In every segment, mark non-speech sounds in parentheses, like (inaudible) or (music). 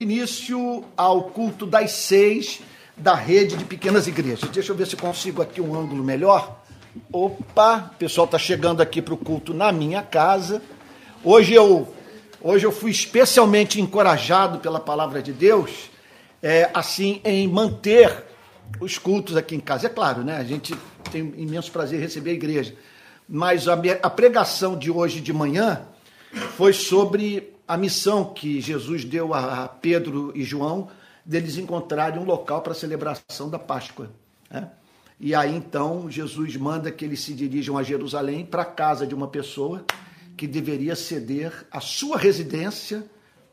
início ao culto das seis da rede de pequenas igrejas. Deixa eu ver se consigo aqui um ângulo melhor. Opa, o pessoal está chegando aqui para o culto na minha casa. Hoje eu, hoje eu fui especialmente encorajado pela palavra de Deus, é, assim, em manter os cultos aqui em casa. É claro, né? A gente tem imenso prazer em receber a igreja. Mas a, a pregação de hoje de manhã foi sobre a missão que Jesus deu a Pedro e João deles encontrarem um local para a celebração da Páscoa. Né? E aí então Jesus manda que eles se dirijam a Jerusalém para a casa de uma pessoa que deveria ceder a sua residência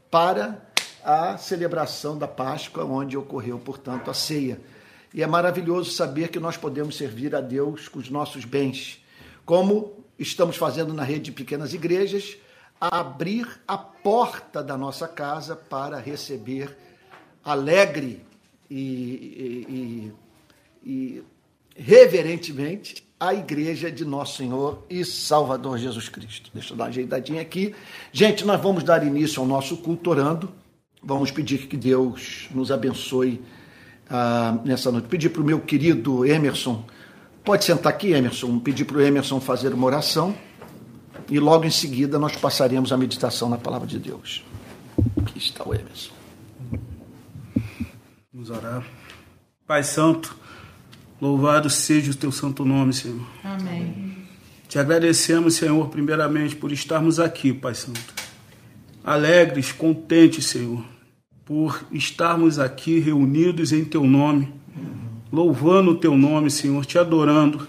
para a celebração da Páscoa, onde ocorreu, portanto, a ceia. E é maravilhoso saber que nós podemos servir a Deus com os nossos bens, como estamos fazendo na rede de pequenas igrejas, abrir a porta da nossa casa para receber alegre e, e, e, reverentemente a igreja de nosso Senhor e Salvador Jesus Cristo. Deixa eu dar uma ajeitadinha aqui. Gente, nós vamos dar início ao nosso culto orando. Vamos pedir que Deus nos abençoe uh, nessa noite. Pedir para o meu querido Emerson, pode sentar aqui, Emerson, pedir para o Emerson fazer uma oração e logo em seguida nós passaremos a meditação na palavra de Deus. Aqui está o Emerson. Vamos orar. Pai Santo, louvado seja o teu santo nome, Senhor. Amém. Te agradecemos, Senhor, primeiramente por estarmos aqui, Pai Santo. Alegres, contentes, Senhor, por estarmos aqui reunidos em teu nome, louvando o teu nome, Senhor, te adorando,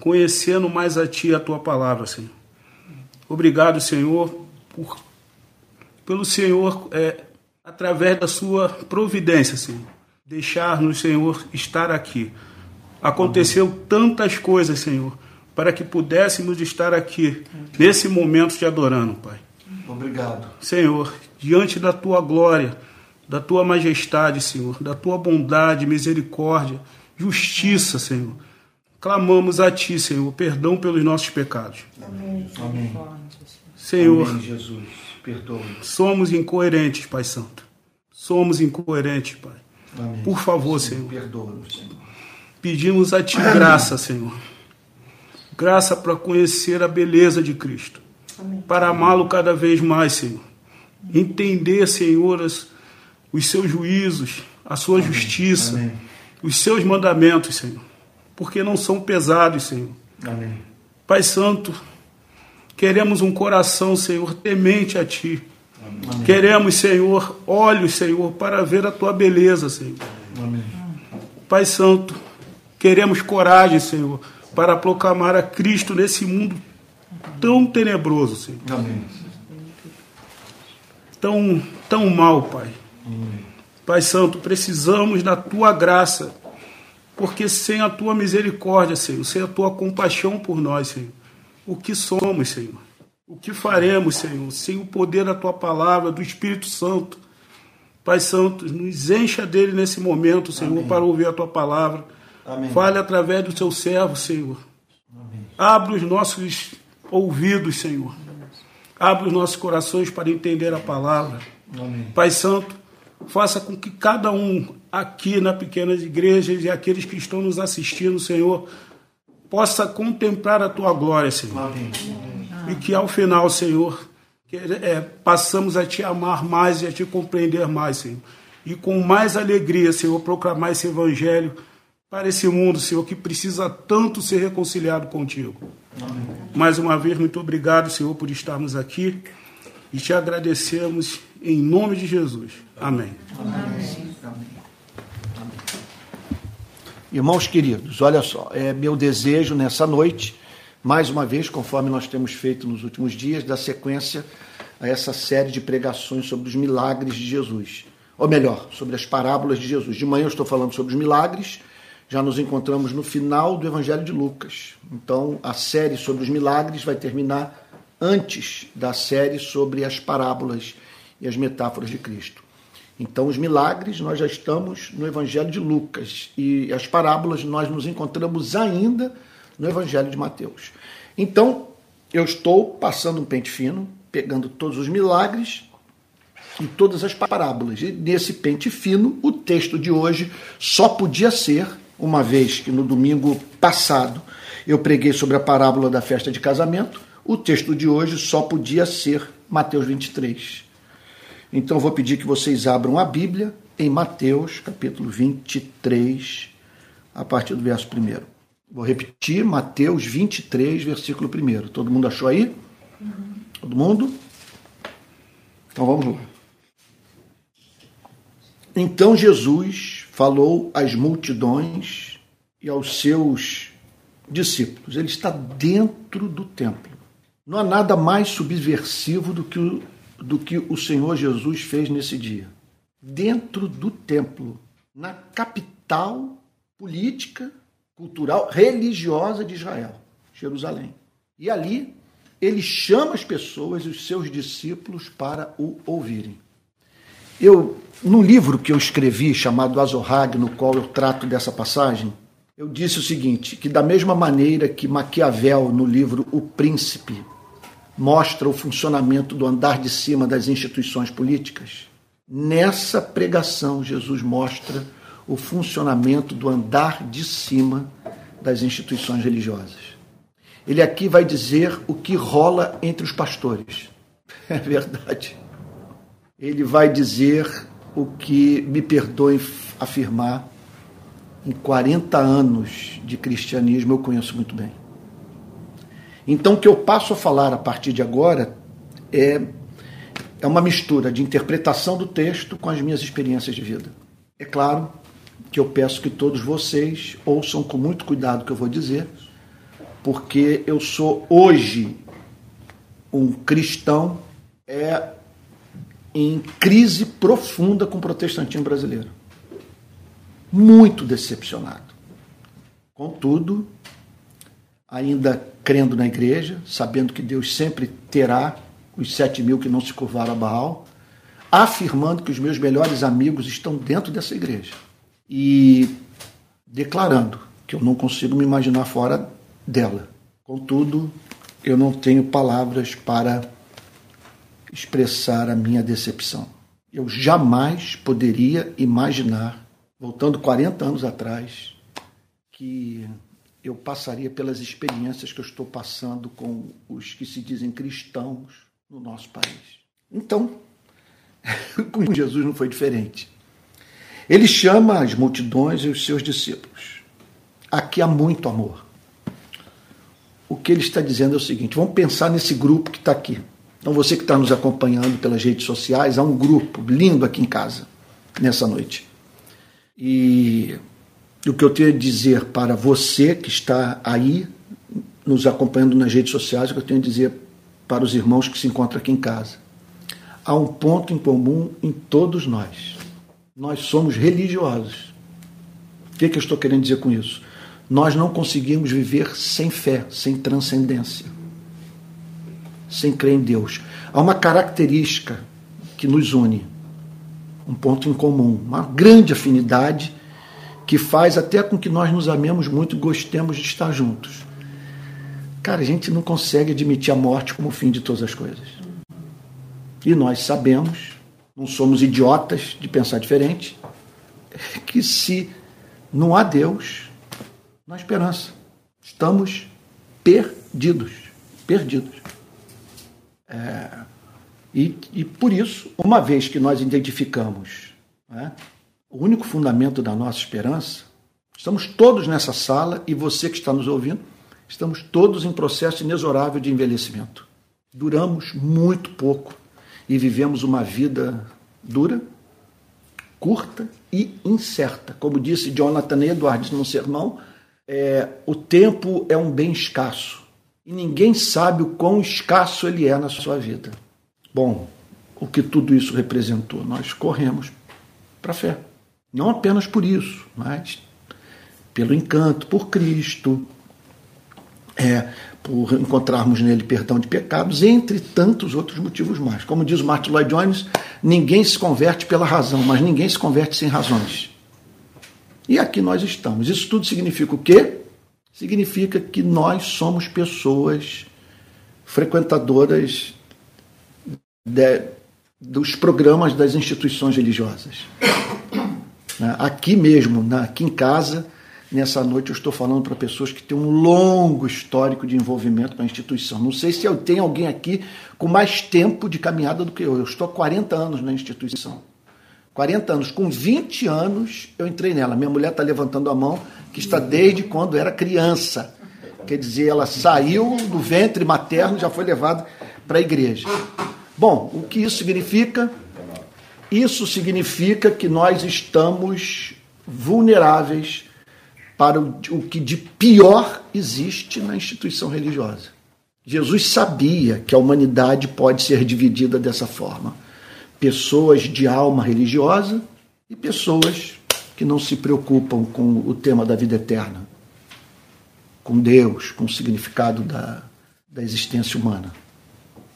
conhecendo mais a ti e a tua palavra, Senhor. Obrigado, Senhor, por, pelo Senhor, é, através da sua providência, Senhor, deixar-nos, Senhor, estar aqui. Aconteceu tantas coisas, Senhor, para que pudéssemos estar aqui nesse momento te adorando, Pai. Obrigado. Senhor, diante da tua glória, da tua majestade, Senhor, da tua bondade, misericórdia, justiça, Senhor clamamos a Ti, Senhor, perdão pelos nossos pecados. Amém. Amém. Senhor, Amém, Jesus, perdoa. Somos incoerentes, Pai Santo. Somos incoerentes, Pai. Amém. Por favor, Senhor. Perdoa-nos, Senhor. Pedimos a Ti graça, Senhor. Graça para conhecer a beleza de Cristo. Amém. Para amá-lo cada vez mais, Senhor. Entender, Senhor, as, os seus juízos, a sua Amém. justiça, Amém. os seus mandamentos, Senhor porque não são pesados, Senhor. Amém. Pai Santo, queremos um coração, Senhor, temente a Ti. Amém. Queremos, Senhor, olhos, Senhor, para ver a Tua beleza, Senhor. Amém. Pai Santo, queremos coragem, Senhor, para proclamar a Cristo nesse mundo tão tenebroso, Senhor. Amém. Tão, tão mal, Pai. Amém. Pai Santo, precisamos da Tua graça porque sem a tua misericórdia, Senhor, sem a tua compaixão por nós, Senhor, o que somos, Senhor? O que faremos, Senhor, sem o poder da tua palavra, do Espírito Santo? Pai Santo, nos encha dele nesse momento, Senhor, Amém. para ouvir a tua palavra. Amém. Fale através do seu servo, Senhor. Amém. Abra os nossos ouvidos, Senhor. Abra os nossos corações para entender a palavra. Amém. Pai Santo, faça com que cada um aqui na pequenas igrejas e aqueles que estão nos assistindo, Senhor, possa contemplar a tua glória, Senhor. Amém. E que ao final, Senhor, que, é, passamos a te amar mais e a te compreender mais, Senhor. E com mais alegria, Senhor, proclamar esse evangelho para esse mundo, Senhor, que precisa tanto ser reconciliado contigo. Amém. Mais uma vez, muito obrigado, Senhor, por estarmos aqui e te agradecemos em nome de Jesus. Amém. Amém. Irmãos queridos, olha só, é meu desejo nessa noite, mais uma vez, conforme nós temos feito nos últimos dias, da sequência a essa série de pregações sobre os milagres de Jesus. Ou melhor, sobre as parábolas de Jesus. De manhã eu estou falando sobre os milagres, já nos encontramos no final do Evangelho de Lucas. Então, a série sobre os milagres vai terminar antes da série sobre as parábolas e as metáforas de Cristo. Então, os milagres, nós já estamos no Evangelho de Lucas e as parábolas nós nos encontramos ainda no Evangelho de Mateus. Então, eu estou passando um pente fino, pegando todos os milagres em todas as parábolas. E nesse pente fino, o texto de hoje só podia ser, uma vez que no domingo passado eu preguei sobre a parábola da festa de casamento, o texto de hoje só podia ser Mateus 23. Então vou pedir que vocês abram a Bíblia em Mateus, capítulo 23, a partir do verso 1. Vou repetir, Mateus 23, versículo 1. Todo mundo achou aí? Uhum. Todo mundo? Então vamos lá. Então Jesus falou às multidões e aos seus discípulos. Ele está dentro do templo. Não há nada mais subversivo do que o, do que o Senhor Jesus fez nesse dia. Dentro do templo, na capital política, cultural, religiosa de Israel, Jerusalém. E ali ele chama as pessoas os seus discípulos para o ouvirem. Eu, no livro que eu escrevi chamado Azorrag, no qual eu trato dessa passagem, eu disse o seguinte: que da mesma maneira que Maquiavel, no livro O Príncipe, mostra o funcionamento do andar de cima das instituições políticas, nessa pregação Jesus mostra o funcionamento do andar de cima das instituições religiosas. Ele aqui vai dizer o que rola entre os pastores. É verdade. Ele vai dizer o que, me perdoem afirmar, em 40 anos de cristianismo eu conheço muito bem. Então, o que eu passo a falar a partir de agora é, é uma mistura de interpretação do texto com as minhas experiências de vida. É claro que eu peço que todos vocês ouçam com muito cuidado o que eu vou dizer, porque eu sou hoje um cristão é em crise profunda com o protestantismo brasileiro muito decepcionado. Contudo, ainda crendo na igreja, sabendo que Deus sempre terá os sete mil que não se curvaram a Baal, afirmando que os meus melhores amigos estão dentro dessa igreja e declarando que eu não consigo me imaginar fora dela. Contudo, eu não tenho palavras para expressar a minha decepção. Eu jamais poderia imaginar voltando 40 anos atrás, que eu passaria pelas experiências que eu estou passando com os que se dizem cristãos no nosso país. Então, (laughs) com Jesus não foi diferente. Ele chama as multidões e os seus discípulos. Aqui há muito amor. O que ele está dizendo é o seguinte: vamos pensar nesse grupo que está aqui. Então, você que está nos acompanhando pelas redes sociais, há um grupo lindo aqui em casa nessa noite. E o que eu tenho a dizer para você que está aí nos acompanhando nas redes sociais, o que eu tenho a dizer para os irmãos que se encontram aqui em casa. Há um ponto em comum em todos nós. Nós somos religiosos. O que, é que eu estou querendo dizer com isso? Nós não conseguimos viver sem fé, sem transcendência, sem crer em Deus. Há uma característica que nos une um ponto em comum, uma grande afinidade que faz até com que nós nos amemos muito e gostemos de estar juntos. Cara, a gente não consegue admitir a morte como o fim de todas as coisas. E nós sabemos, não somos idiotas de pensar diferente, (laughs) que se não há Deus, não há esperança. Estamos perdidos. Perdidos. É, e, e por isso, uma vez que nós identificamos né, o único fundamento da nossa esperança, estamos todos nessa sala e você que está nos ouvindo, estamos todos em processo inexorável de envelhecimento. Duramos muito pouco e vivemos uma vida dura, curta e incerta. Como disse Jonathan Edwards no sermão, é, o tempo é um bem escasso e ninguém sabe o quão escasso ele é na sua vida. Bom, o que tudo isso representou? Nós corremos para a fé. Não apenas por isso, mas pelo encanto, por Cristo, é, por encontrarmos nele perdão de pecados, entre tantos outros motivos mais. Como diz Martin Lloyd Jones, ninguém se converte pela razão, mas ninguém se converte sem razões. E aqui nós estamos. Isso tudo significa o quê? Significa que nós somos pessoas frequentadoras de, dos programas das instituições religiosas. Né? Aqui mesmo, aqui em casa, nessa noite eu estou falando para pessoas que têm um longo histórico de envolvimento com a instituição. Não sei se eu tenho alguém aqui com mais tempo de caminhada do que eu. Eu estou há 40 anos na instituição. 40 anos. Com 20 anos eu entrei nela. Minha mulher está levantando a mão, que está desde quando era criança. Quer dizer, ela saiu do ventre materno já foi levada para a igreja. Bom, o que isso significa? Isso significa que nós estamos vulneráveis para o, o que de pior existe na instituição religiosa. Jesus sabia que a humanidade pode ser dividida dessa forma: pessoas de alma religiosa e pessoas que não se preocupam com o tema da vida eterna, com Deus, com o significado da, da existência humana.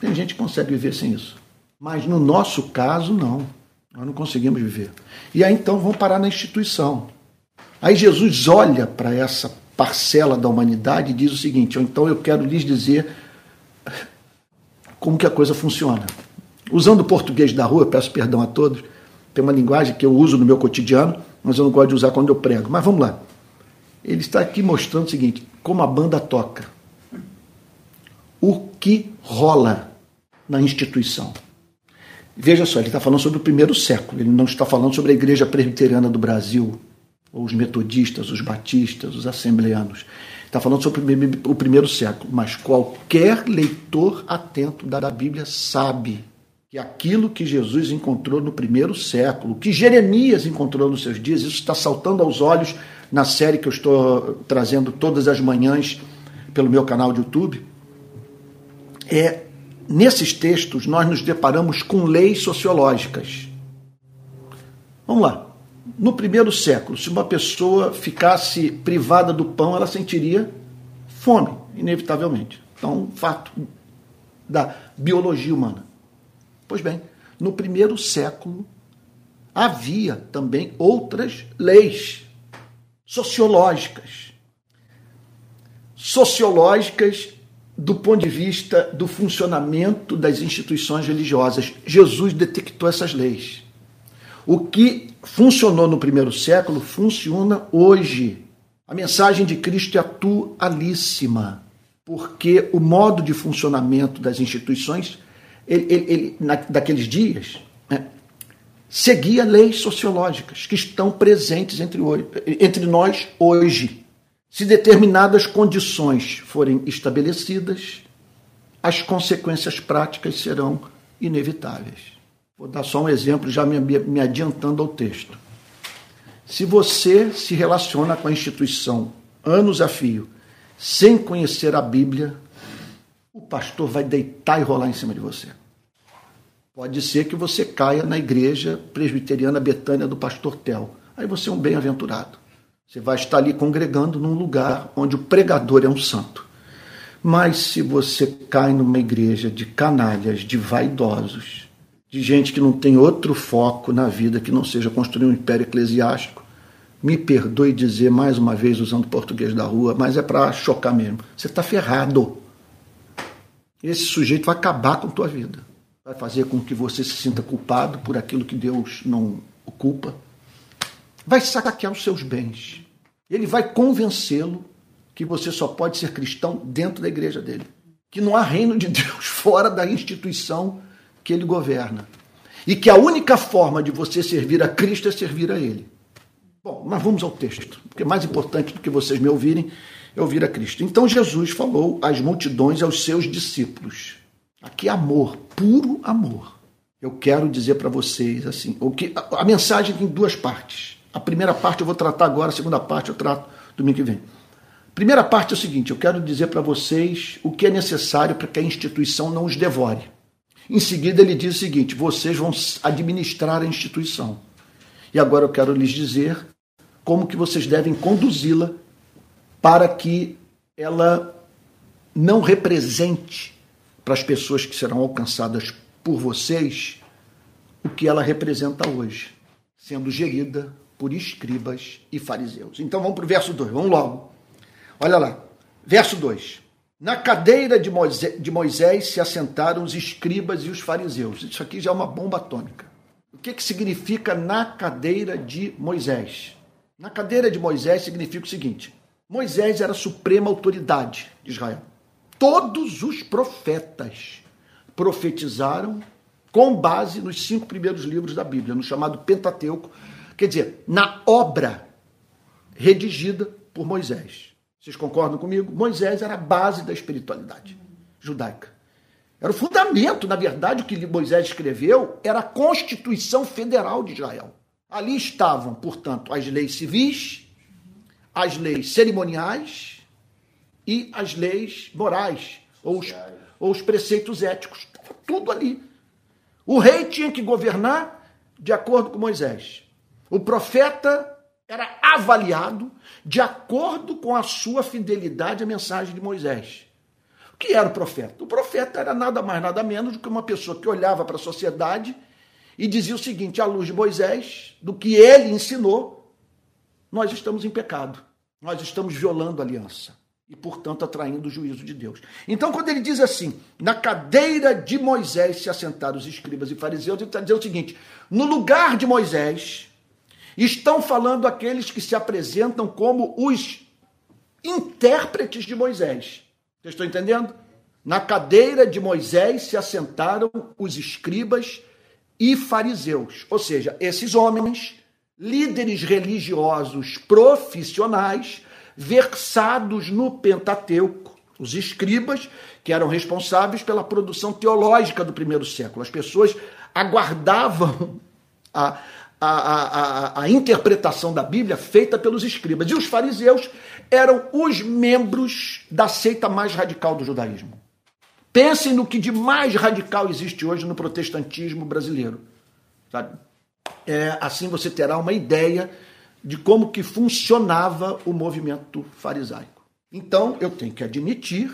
Tem gente que consegue viver sem isso. Mas no nosso caso, não. Nós não conseguimos viver. E aí então vão parar na instituição. Aí Jesus olha para essa parcela da humanidade e diz o seguinte: então eu quero lhes dizer como que a coisa funciona. Usando o português da rua, peço perdão a todos, tem uma linguagem que eu uso no meu cotidiano, mas eu não gosto de usar quando eu prego. Mas vamos lá. Ele está aqui mostrando o seguinte: como a banda toca. O que rola na instituição. Veja só, ele está falando sobre o primeiro século, ele não está falando sobre a igreja presbiteriana do Brasil, ou os metodistas, os batistas, os assembleanos. Está falando sobre o primeiro século, mas qualquer leitor atento da Bíblia sabe que aquilo que Jesus encontrou no primeiro século, que Jeremias encontrou nos seus dias, isso está saltando aos olhos na série que eu estou trazendo todas as manhãs pelo meu canal de YouTube. É nesses textos nós nos deparamos com leis sociológicas. Vamos lá no primeiro século, se uma pessoa ficasse privada do pão, ela sentiria fome, inevitavelmente. Então, um fato da biologia humana. Pois bem, no primeiro século havia também outras leis sociológicas. Sociológicas do ponto de vista do funcionamento das instituições religiosas. Jesus detectou essas leis. O que funcionou no primeiro século funciona hoje. A mensagem de Cristo é atualíssima, porque o modo de funcionamento das instituições, ele, ele, ele, na, daqueles dias, né, seguia leis sociológicas que estão presentes entre, entre nós hoje. Se determinadas condições forem estabelecidas, as consequências práticas serão inevitáveis. Vou dar só um exemplo, já me, me adiantando ao texto. Se você se relaciona com a instituição anos a fio, sem conhecer a Bíblia, o pastor vai deitar e rolar em cima de você. Pode ser que você caia na igreja presbiteriana Betânia do pastor Tel. Aí você é um bem-aventurado. Você vai estar ali congregando num lugar onde o pregador é um santo. Mas se você cai numa igreja de canalhas, de vaidosos, de gente que não tem outro foco na vida que não seja construir um império eclesiástico. Me perdoe dizer mais uma vez, usando português da rua, mas é para chocar mesmo. Você está ferrado. Esse sujeito vai acabar com tua vida. Vai fazer com que você se sinta culpado por aquilo que Deus não culpa. Vai saquear os seus bens. Ele vai convencê-lo que você só pode ser cristão dentro da igreja dele. Que não há reino de Deus (laughs) fora da instituição que ele governa. E que a única forma de você servir a Cristo é servir a Ele. Bom, mas vamos ao texto, porque mais importante do que vocês me ouvirem é ouvir a Cristo. Então Jesus falou às multidões, aos seus discípulos. Aqui amor, puro amor. Eu quero dizer para vocês assim, o que a mensagem tem duas partes. A primeira parte eu vou tratar agora, a segunda parte eu trato domingo que vem. Primeira parte é o seguinte: eu quero dizer para vocês o que é necessário para que a instituição não os devore. Em seguida, ele diz o seguinte: vocês vão administrar a instituição. E agora eu quero lhes dizer como que vocês devem conduzi-la para que ela não represente para as pessoas que serão alcançadas por vocês o que ela representa hoje, sendo gerida por escribas e fariseus. Então vamos para o verso 2, vamos logo. Olha lá, verso 2. Na cadeira de Moisés, de Moisés, se assentaram os escribas e os fariseus. Isso aqui já é uma bomba atômica. O que, que significa na cadeira de Moisés? Na cadeira de Moisés significa o seguinte: Moisés era a suprema autoridade de Israel. Todos os profetas profetizaram com base nos cinco primeiros livros da Bíblia, no chamado Pentateuco, quer dizer, na obra redigida por Moisés. Vocês concordam comigo? Moisés era a base da espiritualidade judaica. Era o fundamento, na verdade, o que Moisés escreveu era a Constituição Federal de Israel. Ali estavam, portanto, as leis civis, as leis cerimoniais e as leis morais, ou os, ou os preceitos éticos. Tudo ali. O rei tinha que governar de acordo com Moisés. O profeta era avaliado de acordo com a sua fidelidade à mensagem de Moisés. O que era o profeta? O profeta era nada mais, nada menos do que uma pessoa que olhava para a sociedade e dizia o seguinte: à luz de Moisés, do que ele ensinou, nós estamos em pecado. Nós estamos violando a aliança e, portanto, atraindo o juízo de Deus. Então, quando ele diz assim, na cadeira de Moisés se assentaram os escribas e fariseus, ele está dizendo o seguinte: no lugar de Moisés estão falando aqueles que se apresentam como os intérpretes de Moisés. Vocês estão entendendo? Na cadeira de Moisés se assentaram os escribas e fariseus, ou seja, esses homens, líderes religiosos profissionais, versados no Pentateuco, os escribas, que eram responsáveis pela produção teológica do primeiro século. As pessoas aguardavam (laughs) a, a, a, a, interpretação da Bíblia feita pelos escribas. E os fariseus eram os membros da seita mais radical do judaísmo. Pensem no que de mais radical existe hoje no protestantismo brasileiro. Sabe? É, assim você terá uma ideia de como que funcionava o movimento farisaico. Então, eu tenho que admitir,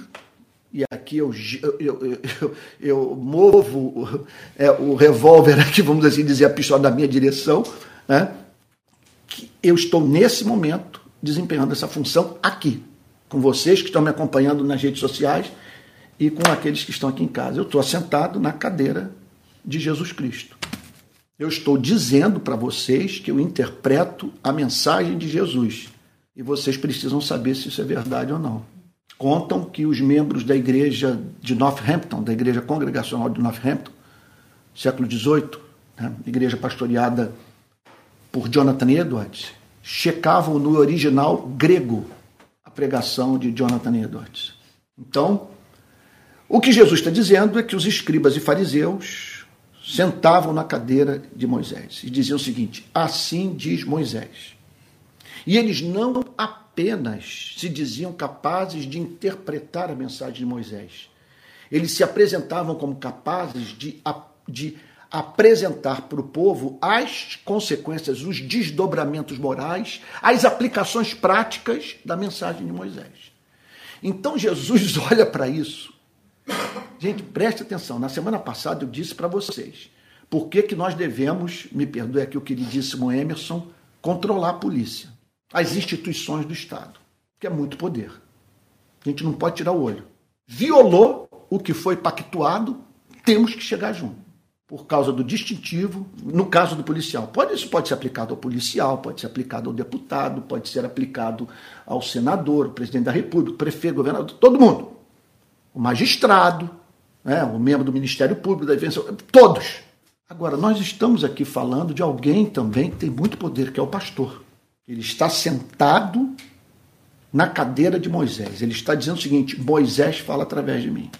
e aqui eu, eu, eu, eu movo é, o revólver aqui, vamos assim dizer, a pistola da minha direção, né, que eu estou nesse momento desempenhando essa função aqui, com vocês que estão me acompanhando nas redes sociais e com aqueles que estão aqui em casa. Eu estou assentado na cadeira de Jesus Cristo. Eu estou dizendo para vocês que eu interpreto a mensagem de Jesus. E vocês precisam saber se isso é verdade ou não. Contam que os membros da igreja de Northampton, da igreja congregacional de Northampton, século XVIII, né, igreja pastoreada por Jonathan Edwards, checavam no original grego a pregação de Jonathan Edwards. Então, o que Jesus está dizendo é que os escribas e fariseus sentavam na cadeira de Moisés e diziam o seguinte: Assim diz Moisés. E eles não apenas se diziam capazes de interpretar a mensagem de Moisés, eles se apresentavam como capazes de, de apresentar para o povo as consequências, os desdobramentos morais, as aplicações práticas da mensagem de Moisés. Então Jesus (laughs) olha para isso Gente, preste atenção. Na semana passada eu disse para vocês por que, que nós devemos, me perdoe aqui o queridíssimo Emerson, controlar a polícia, as instituições do Estado, que é muito poder. A gente não pode tirar o olho. Violou o que foi pactuado, temos que chegar junto. Por causa do distintivo, no caso do policial. Pode, isso pode ser aplicado ao policial, pode ser aplicado ao deputado, pode ser aplicado ao senador, ao presidente da república, prefeito, governador, todo mundo o magistrado, né, o membro do Ministério Público, da Defesa, todos. Agora, nós estamos aqui falando de alguém também que tem muito poder, que é o pastor. Ele está sentado na cadeira de Moisés. Ele está dizendo o seguinte: Moisés fala através de mim.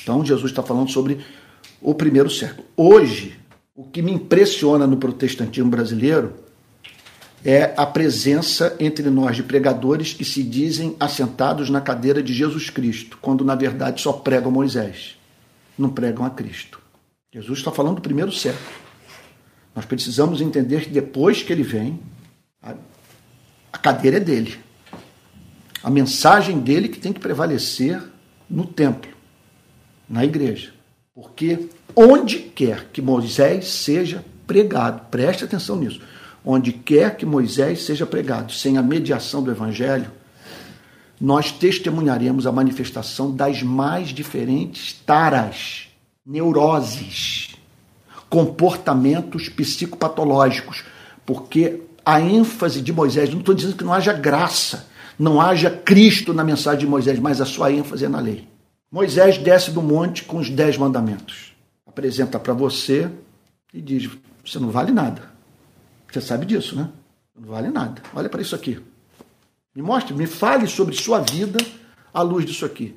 Então, Jesus está falando sobre o primeiro século. Hoje, o que me impressiona no protestantismo brasileiro é a presença entre nós de pregadores que se dizem assentados na cadeira de Jesus Cristo, quando na verdade só pregam Moisés, não pregam a Cristo. Jesus está falando do primeiro século. Nós precisamos entender que depois que ele vem, a cadeira é dele. A mensagem dele que tem que prevalecer no templo, na igreja. Porque onde quer que Moisés seja pregado, preste atenção nisso onde quer que Moisés seja pregado, sem a mediação do Evangelho, nós testemunharemos a manifestação das mais diferentes taras, neuroses, comportamentos psicopatológicos, porque a ênfase de Moisés, não estou dizendo que não haja graça, não haja Cristo na mensagem de Moisés, mas a sua ênfase é na lei. Moisés desce do monte com os dez mandamentos, apresenta para você e diz: Você não vale nada. Você sabe disso, né? Não vale nada. Olha para isso aqui. Me mostre, me fale sobre sua vida à luz disso aqui.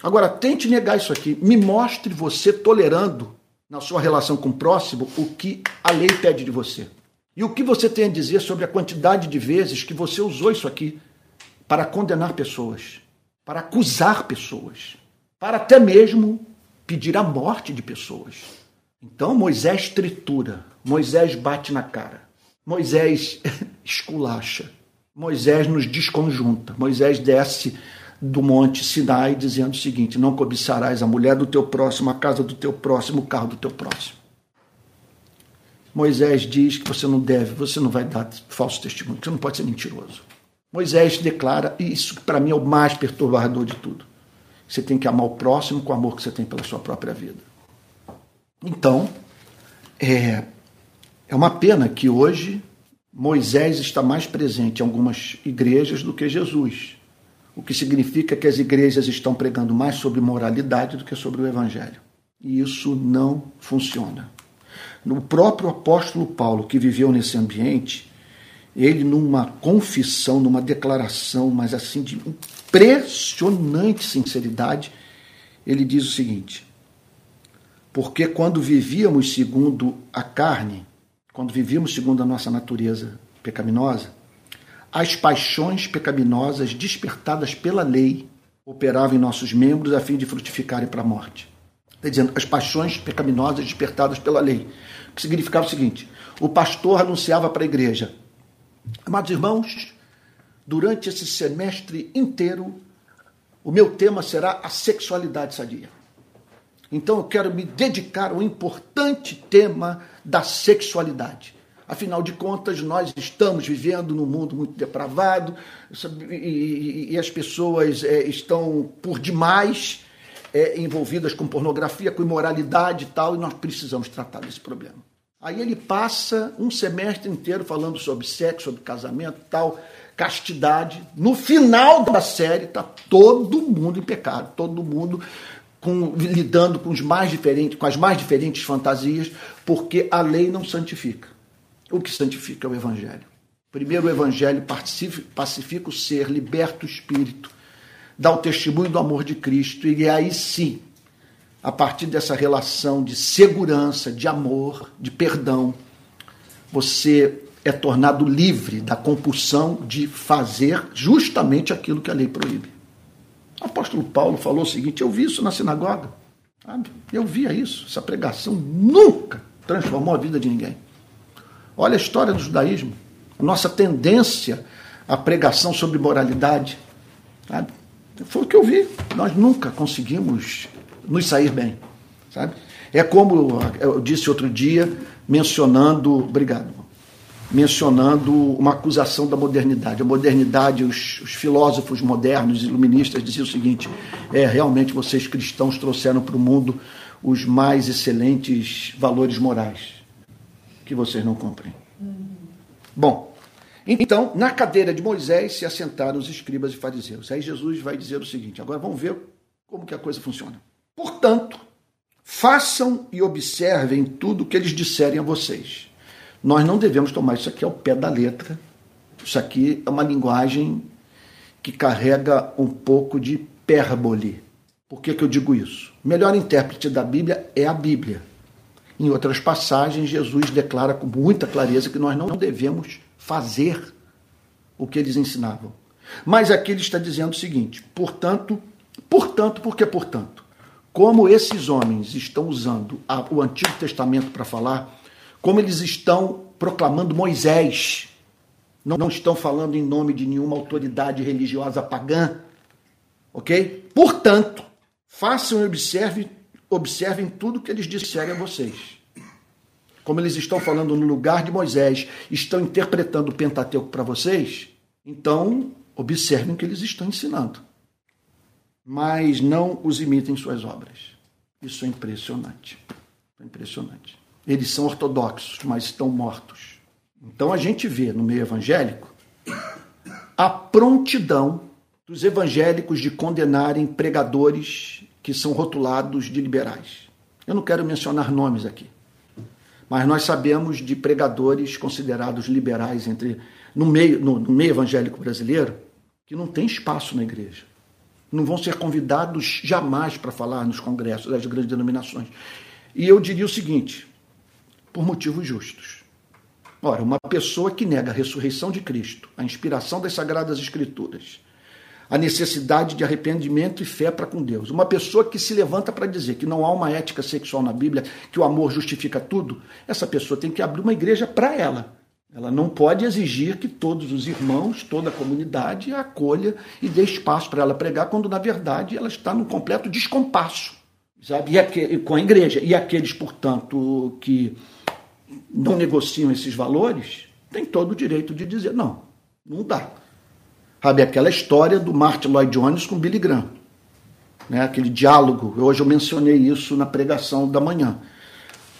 Agora, tente negar isso aqui. Me mostre você tolerando na sua relação com o próximo o que a lei pede de você. E o que você tem a dizer sobre a quantidade de vezes que você usou isso aqui para condenar pessoas, para acusar pessoas, para até mesmo pedir a morte de pessoas. Então Moisés tritura, Moisés bate na cara, Moisés (laughs) esculacha. Moisés nos desconjunta. Moisés desce do monte Sinai dizendo o seguinte: Não cobiçarás a mulher do teu próximo, a casa do teu próximo, o carro do teu próximo. Moisés diz que você não deve, você não vai dar falso testemunho, você não pode ser mentiroso. Moisés declara, e isso para mim é o mais perturbador de tudo: você tem que amar o próximo com o amor que você tem pela sua própria vida. Então, é, é uma pena que hoje Moisés está mais presente em algumas igrejas do que Jesus, o que significa que as igrejas estão pregando mais sobre moralidade do que sobre o evangelho. E isso não funciona. No próprio apóstolo Paulo, que viveu nesse ambiente, ele, numa confissão, numa declaração, mas assim de impressionante sinceridade, ele diz o seguinte: Porque quando vivíamos segundo a carne, quando vivíamos segundo a nossa natureza pecaminosa, as paixões pecaminosas despertadas pela lei operavam em nossos membros a fim de frutificarem para a morte. Está dizendo, as paixões pecaminosas despertadas pela lei. O que significava o seguinte: o pastor anunciava para a igreja, amados irmãos, durante esse semestre inteiro, o meu tema será a sexualidade sadia. Então eu quero me dedicar ao importante tema da sexualidade. Afinal de contas, nós estamos vivendo num mundo muito depravado e, e as pessoas é, estão por demais é, envolvidas com pornografia, com imoralidade e tal, e nós precisamos tratar desse problema. Aí ele passa um semestre inteiro falando sobre sexo, sobre casamento tal, castidade. No final da série está todo mundo em pecado, todo mundo com, lidando com, os mais diferentes, com as mais diferentes fantasias, porque a lei não santifica. O que santifica é o Evangelho. Primeiro, o Evangelho pacifica o ser, liberta o espírito, dá o testemunho do amor de Cristo, e aí sim, a partir dessa relação de segurança, de amor, de perdão, você é tornado livre da compulsão de fazer justamente aquilo que a lei proíbe. O apóstolo Paulo falou o seguinte: eu vi isso na sinagoga. Sabe? Eu via isso. Essa pregação nunca transformou a vida de ninguém. Olha a história do judaísmo. Nossa tendência à pregação sobre moralidade. Sabe? Foi o que eu vi. Nós nunca conseguimos nos sair bem. Sabe? É como eu disse outro dia, mencionando. Obrigado mencionando uma acusação da modernidade. A modernidade, os, os filósofos modernos, iluministas, diziam o seguinte: é realmente vocês cristãos trouxeram para o mundo os mais excelentes valores morais que vocês não cumprem. Bom, então, na cadeira de Moisés se assentaram os escribas e fariseus. Aí Jesus vai dizer o seguinte: agora vamos ver como que a coisa funciona. Portanto, façam e observem tudo o que eles disserem a vocês nós não devemos tomar isso aqui ao pé da letra. Isso aqui é uma linguagem que carrega um pouco de hipérbole. Por que, que eu digo isso? O melhor intérprete da Bíblia é a Bíblia. Em outras passagens, Jesus declara com muita clareza que nós não devemos fazer o que eles ensinavam. Mas aqui ele está dizendo o seguinte: portanto, portanto, por que portanto? Como esses homens estão usando o Antigo Testamento para falar como eles estão proclamando Moisés. Não, não estão falando em nome de nenhuma autoridade religiosa pagã. Ok? Portanto, façam e observem, observem tudo que eles disserem a vocês. Como eles estão falando no lugar de Moisés, estão interpretando o Pentateuco para vocês, então observem o que eles estão ensinando, mas não os imitem suas obras. Isso é impressionante. É impressionante. Eles são ortodoxos, mas estão mortos. Então a gente vê no meio evangélico a prontidão dos evangélicos de condenarem pregadores que são rotulados de liberais. Eu não quero mencionar nomes aqui, mas nós sabemos de pregadores considerados liberais entre no meio, no, no meio evangélico brasileiro que não tem espaço na igreja. Não vão ser convidados jamais para falar nos congressos das grandes denominações. E eu diria o seguinte: por motivos justos. Ora, uma pessoa que nega a ressurreição de Cristo, a inspiração das Sagradas Escrituras, a necessidade de arrependimento e fé para com Deus, uma pessoa que se levanta para dizer que não há uma ética sexual na Bíblia, que o amor justifica tudo, essa pessoa tem que abrir uma igreja para ela. Ela não pode exigir que todos os irmãos, toda a comunidade a acolha e dê espaço para ela pregar, quando na verdade ela está num completo descompasso sabe? E aquele, com a igreja. E aqueles, portanto, que não negociam esses valores, têm todo o direito de dizer: não, não dá. Sabe aquela história do Martin Lloyd Jones com Billy Graham. Né? Aquele diálogo. Hoje eu mencionei isso na pregação da manhã.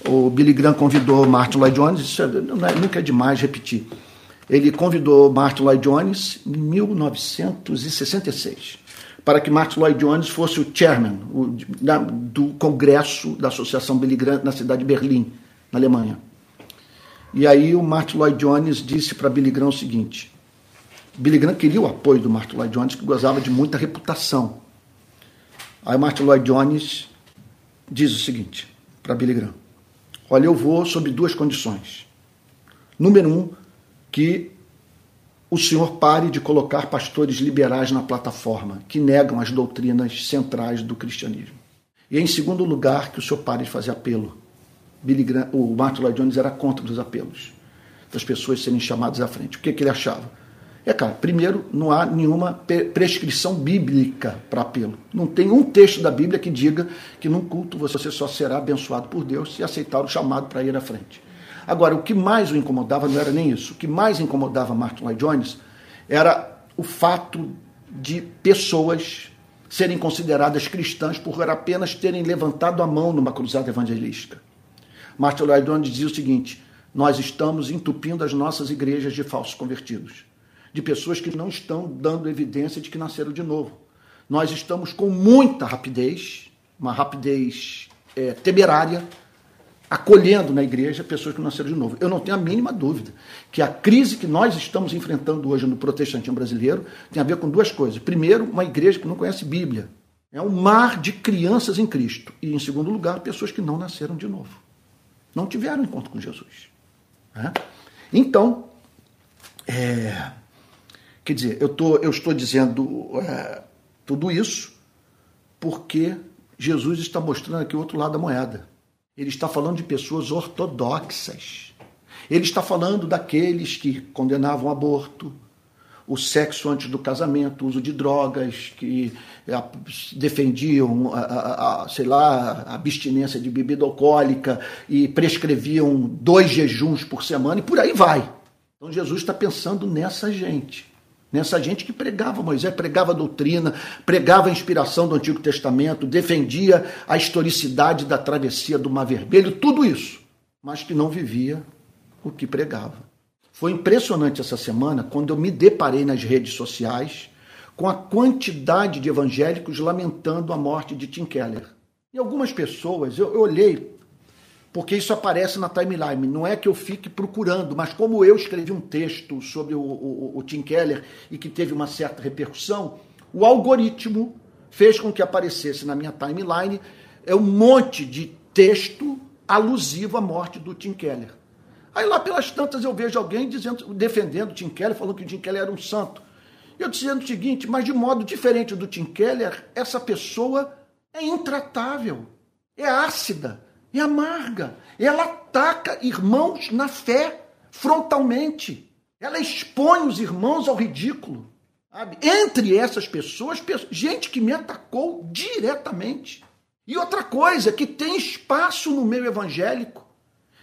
O Billy Graham convidou Martin Lloyd Jones, isso é, é, nunca é demais repetir. Ele convidou Martin Lloyd Jones em 1966 para que Martin Lloyd Jones fosse o chairman o, da, do congresso da Associação Billy Graham na cidade de Berlim, na Alemanha. E aí o Martin Lloyd Jones disse para Billy Graham o seguinte: Billy Graham queria o apoio do Martin Lloyd Jones, que gozava de muita reputação. Aí Martin Lloyd Jones diz o seguinte para Billy Graham: Olha, eu vou sob duas condições. Número um, que o senhor pare de colocar pastores liberais na plataforma, que negam as doutrinas centrais do cristianismo. E em segundo lugar, que o senhor pare de fazer apelo. Billy Graham, o Martin Lloyd Jones era contra os apelos, das pessoas serem chamadas à frente. O que, que ele achava? É, cara, primeiro, não há nenhuma prescrição bíblica para apelo. Não tem um texto da Bíblia que diga que num culto você só será abençoado por Deus se aceitar o chamado para ir à frente. Agora, o que mais o incomodava não era nem isso. O que mais incomodava Martin Lloyd Jones era o fato de pessoas serem consideradas cristãs por apenas terem levantado a mão numa cruzada evangelística. Martin Lloyd Jones dizia o seguinte: nós estamos entupindo as nossas igrejas de falsos convertidos, de pessoas que não estão dando evidência de que nasceram de novo. Nós estamos com muita rapidez, uma rapidez é, temerária, acolhendo na igreja pessoas que nasceram de novo. Eu não tenho a mínima dúvida que a crise que nós estamos enfrentando hoje no protestantismo brasileiro tem a ver com duas coisas. Primeiro, uma igreja que não conhece Bíblia. É um mar de crianças em Cristo. E, em segundo lugar, pessoas que não nasceram de novo. Não tiveram encontro com Jesus. É? Então, é, quer dizer, eu, tô, eu estou dizendo é, tudo isso porque Jesus está mostrando aqui o outro lado da moeda. Ele está falando de pessoas ortodoxas. Ele está falando daqueles que condenavam aborto, o sexo antes do casamento, o uso de drogas, que defendiam, a, a, a, sei lá, a abstinência de bebida alcoólica e prescreviam dois jejuns por semana e por aí vai. Então Jesus está pensando nessa gente. Nessa gente que pregava Moisés, pregava a doutrina, pregava a inspiração do Antigo Testamento, defendia a historicidade da travessia do Mar Vermelho, tudo isso, mas que não vivia o que pregava. Foi impressionante essa semana quando eu me deparei nas redes sociais com a quantidade de evangélicos lamentando a morte de Tim Keller. E algumas pessoas, eu, eu olhei porque isso aparece na timeline. Não é que eu fique procurando, mas como eu escrevi um texto sobre o, o, o Tim Keller e que teve uma certa repercussão, o algoritmo fez com que aparecesse na minha timeline é um monte de texto alusivo à morte do Tim Keller. Aí lá pelas tantas eu vejo alguém dizendo, defendendo o Tim Keller, falando que o Tim Keller era um santo. Eu dizendo o seguinte, mas de modo diferente do Tim Keller, essa pessoa é intratável, é ácida, é amarga. Ela ataca irmãos na fé, frontalmente. Ela expõe os irmãos ao ridículo. Sabe? Entre essas pessoas, gente que me atacou diretamente. E outra coisa, que tem espaço no meio evangélico,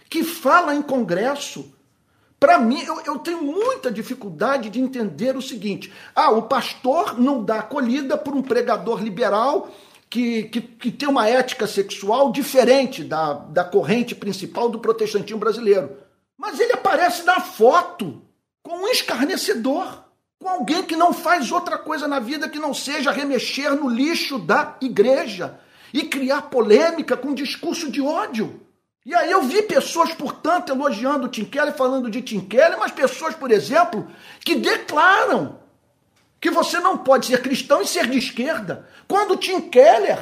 que fala em congresso, para mim, eu, eu, tenho muita dificuldade de entender o seguinte: ah, o pastor não dá acolhida por um pregador liberal que, que, que tem uma ética sexual diferente da, da corrente principal do protestantismo brasileiro. Mas ele aparece na foto com um escarnecedor, com alguém que não faz outra coisa na vida que não seja remexer no lixo da igreja e criar polêmica com discurso de ódio. E aí eu vi pessoas, portanto, elogiando o Tim falando de Tim mas pessoas, por exemplo, que declaram que você não pode ser cristão e ser de esquerda. Quando Tim Keller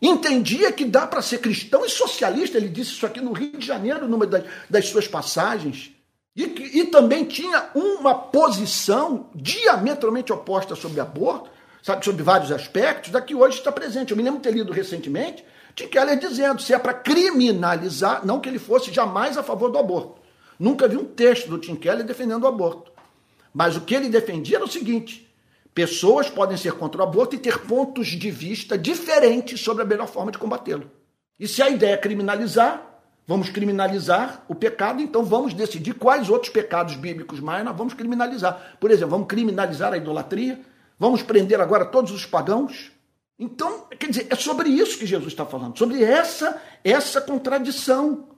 entendia que dá para ser cristão e socialista, ele disse isso aqui no Rio de Janeiro, numa das, das suas passagens, e, e também tinha uma posição diametralmente oposta sobre aborto, sabe, sobre vários aspectos, da que hoje está presente. Eu me lembro de ter lido recentemente Tim Keller dizendo se é para criminalizar, não que ele fosse jamais a favor do aborto. Nunca vi um texto do Tim Keller defendendo o aborto. Mas o que ele defendia era o seguinte: pessoas podem ser contra o aborto e ter pontos de vista diferentes sobre a melhor forma de combatê-lo. E se a ideia é criminalizar, vamos criminalizar o pecado, então vamos decidir quais outros pecados bíblicos mais nós vamos criminalizar. Por exemplo, vamos criminalizar a idolatria, vamos prender agora todos os pagãos. Então, quer dizer, é sobre isso que Jesus está falando, sobre essa essa contradição.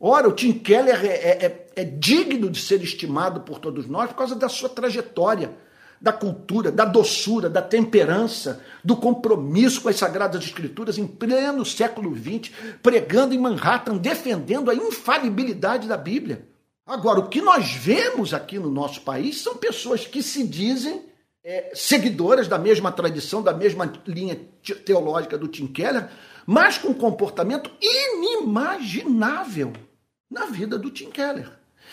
Ora, o Tim Keller é, é, é, é digno de ser estimado por todos nós por causa da sua trajetória, da cultura, da doçura, da temperança, do compromisso com as Sagradas Escrituras em pleno século XX, pregando em Manhattan, defendendo a infalibilidade da Bíblia. Agora, o que nós vemos aqui no nosso país são pessoas que se dizem é, seguidoras da mesma tradição, da mesma linha teológica do Tim Keller, mas com um comportamento inimaginável na vida do Tim Keller.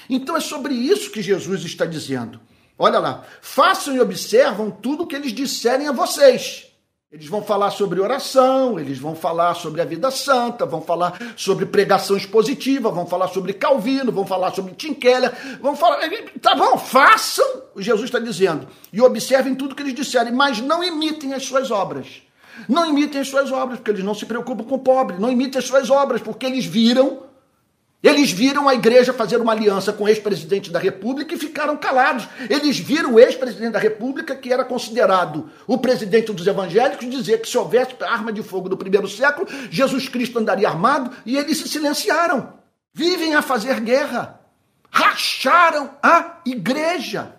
Então é sobre isso que Jesus está dizendo. Olha lá, façam e observam tudo o que eles disserem a vocês. Eles vão falar sobre oração, eles vão falar sobre a vida santa, vão falar sobre pregação expositiva, vão falar sobre Calvino, vão falar sobre Tim Keller, vão falar. Tá bom, façam, Jesus está dizendo, e observem tudo que eles disserem, mas não imitem as suas obras. Não imitem as suas obras, porque eles não se preocupam com o pobre. Não imitem as suas obras, porque eles viram eles viram a igreja fazer uma aliança com o ex-presidente da República e ficaram calados. Eles viram o ex-presidente da República, que era considerado o presidente dos evangélicos, dizer que se houvesse arma de fogo do primeiro século, Jesus Cristo andaria armado, e eles se silenciaram. Vivem a fazer guerra. Racharam a igreja.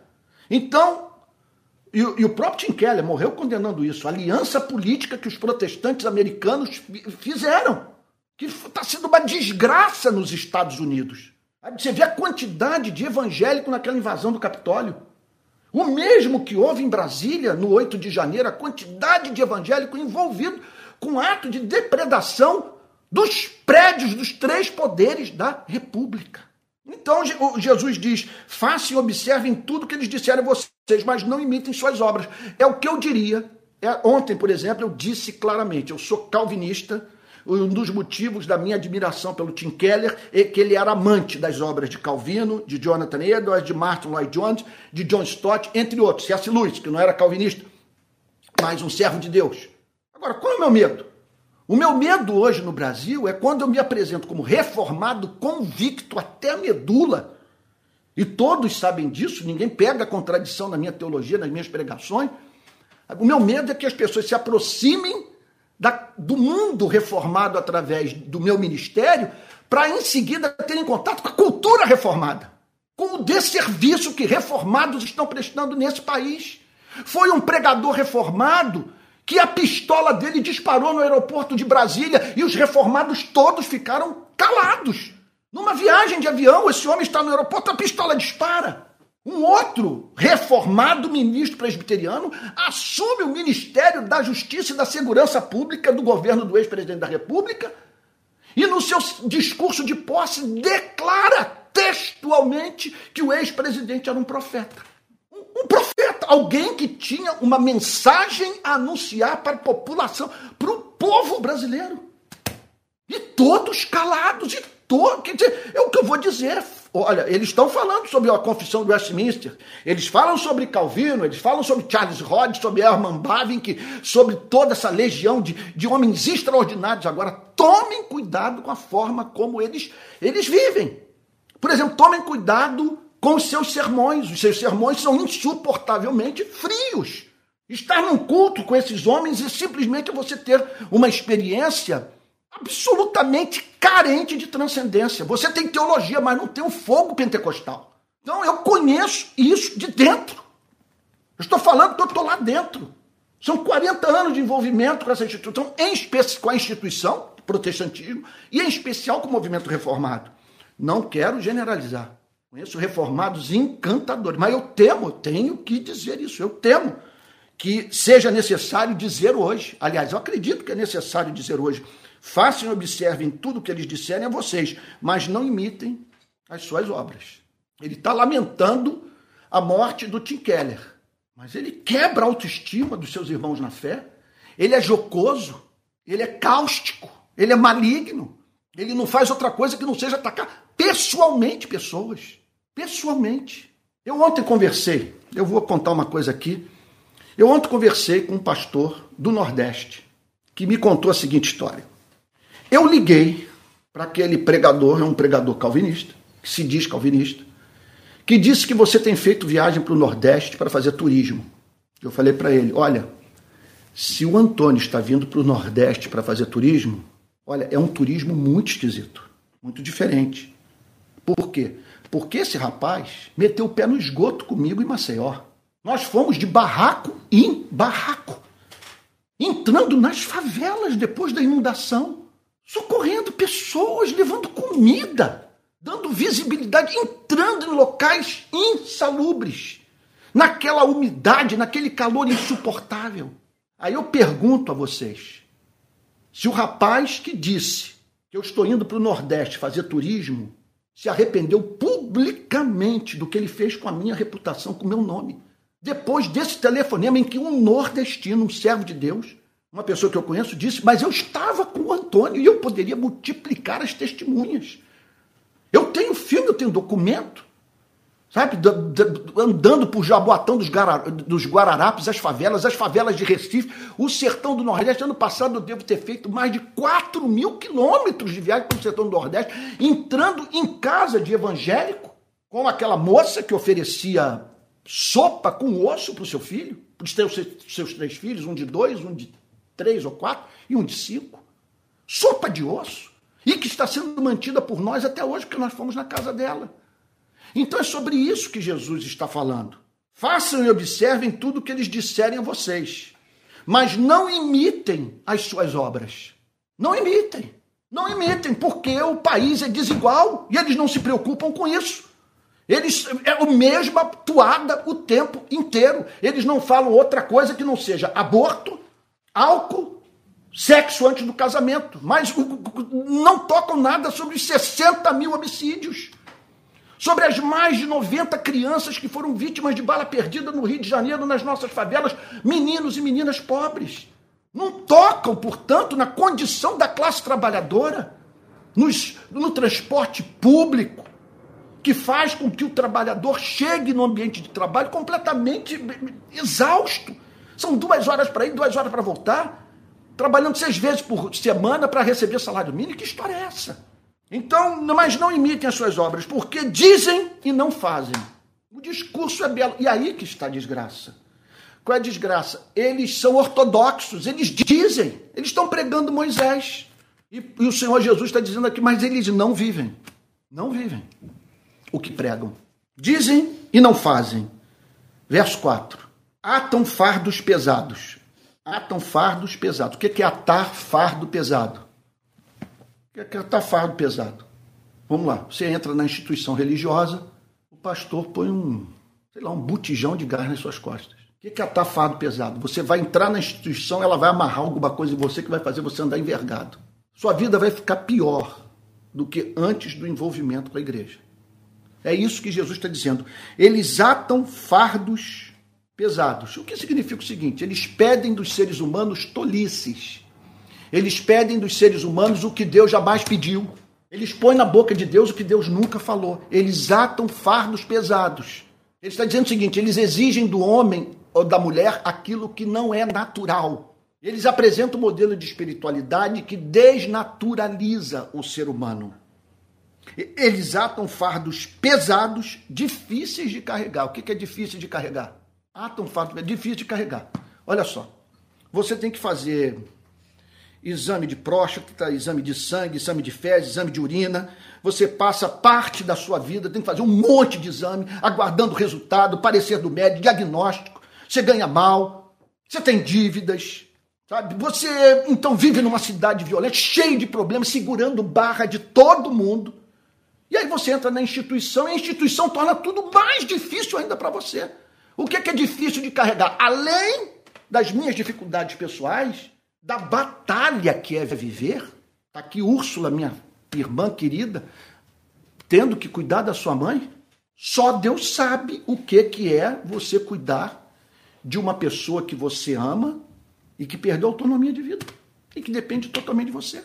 Então, e, e, o próprio Tim Keller morreu condenando isso, a aliança política que os protestantes americanos fizeram que está sendo uma desgraça nos Estados Unidos. Você vê a quantidade de evangélico naquela invasão do Capitólio. O mesmo que houve em Brasília, no 8 de janeiro, a quantidade de evangélico envolvido com ato de depredação dos prédios dos três poderes da República. Então Jesus diz: façam e observem tudo que eles disseram a vocês, mas não imitem suas obras. É o que eu diria. É, ontem, por exemplo, eu disse claramente: eu sou calvinista, um dos motivos da minha admiração pelo Tim Keller é que ele era amante das obras de Calvino, de Jonathan Edwards, de Martin Lloyd Jones, de John Stott, entre outros. C.S. Lewis, que não era calvinista, mas um servo de Deus. Agora, qual é o meu medo? O meu medo hoje no Brasil é quando eu me apresento como reformado, convicto até a medula, e todos sabem disso, ninguém pega a contradição na minha teologia, nas minhas pregações. O meu medo é que as pessoas se aproximem da, do mundo reformado através do meu ministério, para em seguida terem contato com a cultura reformada, com o desserviço que reformados estão prestando nesse país. Foi um pregador reformado que a pistola dele disparou no aeroporto de Brasília e os reformados todos ficaram calados. Numa viagem de avião, esse homem está no aeroporto, a pistola dispara. Um outro reformado ministro presbiteriano assume o Ministério da Justiça e da Segurança Pública do governo do ex-presidente da República e, no seu discurso de posse, declara textualmente que o ex-presidente era um profeta. Um, profeta, alguém que tinha uma mensagem a anunciar para a população, para o povo brasileiro. E todos calados, e todos. Quer dizer, é o que eu vou dizer, Olha, eles estão falando sobre a confissão do Westminster, eles falam sobre Calvino, eles falam sobre Charles Rhodes, sobre Herman Bavinck, sobre toda essa legião de, de homens extraordinários. Agora, tomem cuidado com a forma como eles, eles vivem. Por exemplo, tomem cuidado com seus sermões. Os seus sermões são insuportavelmente frios. Estar num culto com esses homens e simplesmente você ter uma experiência absolutamente carente de transcendência. Você tem teologia, mas não tem o fogo pentecostal. Então eu conheço isso de dentro. Eu estou falando que eu estou lá dentro. São 40 anos de envolvimento com essa instituição, em especial com a instituição, protestantismo, e em especial com o movimento reformado. Não quero generalizar. Conheço reformados encantadores, mas eu temo, tenho que dizer isso, eu temo que seja necessário dizer hoje. Aliás, eu acredito que é necessário dizer hoje. Façam e observem tudo o que eles disserem a vocês, mas não imitem as suas obras. Ele está lamentando a morte do Tim Keller, mas ele quebra a autoestima dos seus irmãos na fé. Ele é jocoso, ele é cáustico, ele é maligno. Ele não faz outra coisa que não seja atacar pessoalmente pessoas. Pessoalmente. Eu ontem conversei, eu vou contar uma coisa aqui. Eu ontem conversei com um pastor do Nordeste que me contou a seguinte história. Eu liguei para aquele pregador, é um pregador calvinista, que se diz calvinista, que disse que você tem feito viagem para o Nordeste para fazer turismo. Eu falei para ele: olha, se o Antônio está vindo para o Nordeste para fazer turismo, olha, é um turismo muito esquisito, muito diferente. Por quê? Porque esse rapaz meteu o pé no esgoto comigo em Maceió. Nós fomos de barraco em barraco, entrando nas favelas depois da inundação, socorrendo pessoas, levando comida dando visibilidade, entrando em locais insalubres, naquela umidade, naquele calor insuportável. Aí eu pergunto a vocês: se o rapaz que disse que eu estou indo para o Nordeste fazer turismo se arrependeu publicamente do que ele fez com a minha reputação, com o meu nome, depois desse telefonema em que um nordestino, um servo de Deus, uma pessoa que eu conheço, disse: Mas eu estava com o Antônio e eu poderia multiplicar as testemunhas. Eu tenho filme, eu tenho documento. Sabe? Andando por Jaboatão dos, dos Guararapes, as favelas, as favelas de Recife, o sertão do Nordeste. Ano passado eu devo ter feito mais de 4 mil quilômetros de viagem pelo sertão do Nordeste, entrando em casa de evangélico, com aquela moça que oferecia sopa com osso para o seu filho, para os seus, seus três filhos, um de dois, um de três ou quatro e um de cinco. Sopa de osso e que está sendo mantida por nós até hoje, porque nós fomos na casa dela. Então é sobre isso que Jesus está falando. Façam e observem tudo o que eles disserem a vocês, mas não imitem as suas obras. Não imitem. Não imitem, porque o país é desigual e eles não se preocupam com isso. Eles é a mesma toada o tempo inteiro. Eles não falam outra coisa que não seja aborto, álcool sexo antes do casamento, mas não tocam nada sobre os 60 mil homicídios, sobre as mais de 90 crianças que foram vítimas de bala perdida no Rio de Janeiro, nas nossas favelas, meninos e meninas pobres. Não tocam, portanto, na condição da classe trabalhadora, nos, no transporte público, que faz com que o trabalhador chegue no ambiente de trabalho completamente exausto. São duas horas para ir, duas horas para voltar trabalhando seis vezes por semana para receber salário mínimo. Que história é essa? Então, mas não imitem as suas obras, porque dizem e não fazem. O discurso é belo. E aí que está a desgraça. Qual é a desgraça? Eles são ortodoxos, eles dizem, eles estão pregando Moisés. E, e o Senhor Jesus está dizendo aqui, mas eles não vivem. Não vivem o que pregam. Dizem e não fazem. Verso 4. Atam fardos pesados atam fardos pesados. O que é atar fardo pesado? O que é atar fardo pesado? Vamos lá, você entra na instituição religiosa, o pastor põe um, sei lá, um botijão de gás nas suas costas. O que é atar fardo pesado? Você vai entrar na instituição, ela vai amarrar alguma coisa em você que vai fazer você andar envergado. Sua vida vai ficar pior do que antes do envolvimento com a igreja. É isso que Jesus está dizendo. Eles atam fardos pesados. O que significa o seguinte: eles pedem dos seres humanos tolices. Eles pedem dos seres humanos o que Deus jamais pediu. Eles põem na boca de Deus o que Deus nunca falou. Eles atam fardos pesados. Ele está dizendo o seguinte: eles exigem do homem ou da mulher aquilo que não é natural. Eles apresentam um modelo de espiritualidade que desnaturaliza o ser humano. Eles atam fardos pesados, difíceis de carregar. O que é difícil de carregar? Atam fardos difíceis de carregar. Olha só, você tem que fazer exame de próstata, exame de sangue, exame de fezes, exame de urina. Você passa parte da sua vida, tem que fazer um monte de exame, aguardando o resultado, parecer do médico, diagnóstico. Você ganha mal, você tem dívidas, sabe? Você então vive numa cidade violenta, cheio de problemas, segurando barra de todo mundo. E aí você entra na instituição e a instituição torna tudo mais difícil ainda para você. O que é, que é difícil de carregar? Além das minhas dificuldades pessoais, da batalha que é viver. Está aqui Úrsula, minha irmã querida, tendo que cuidar da sua mãe. Só Deus sabe o que, que é você cuidar de uma pessoa que você ama e que perdeu a autonomia de vida e que depende totalmente de você.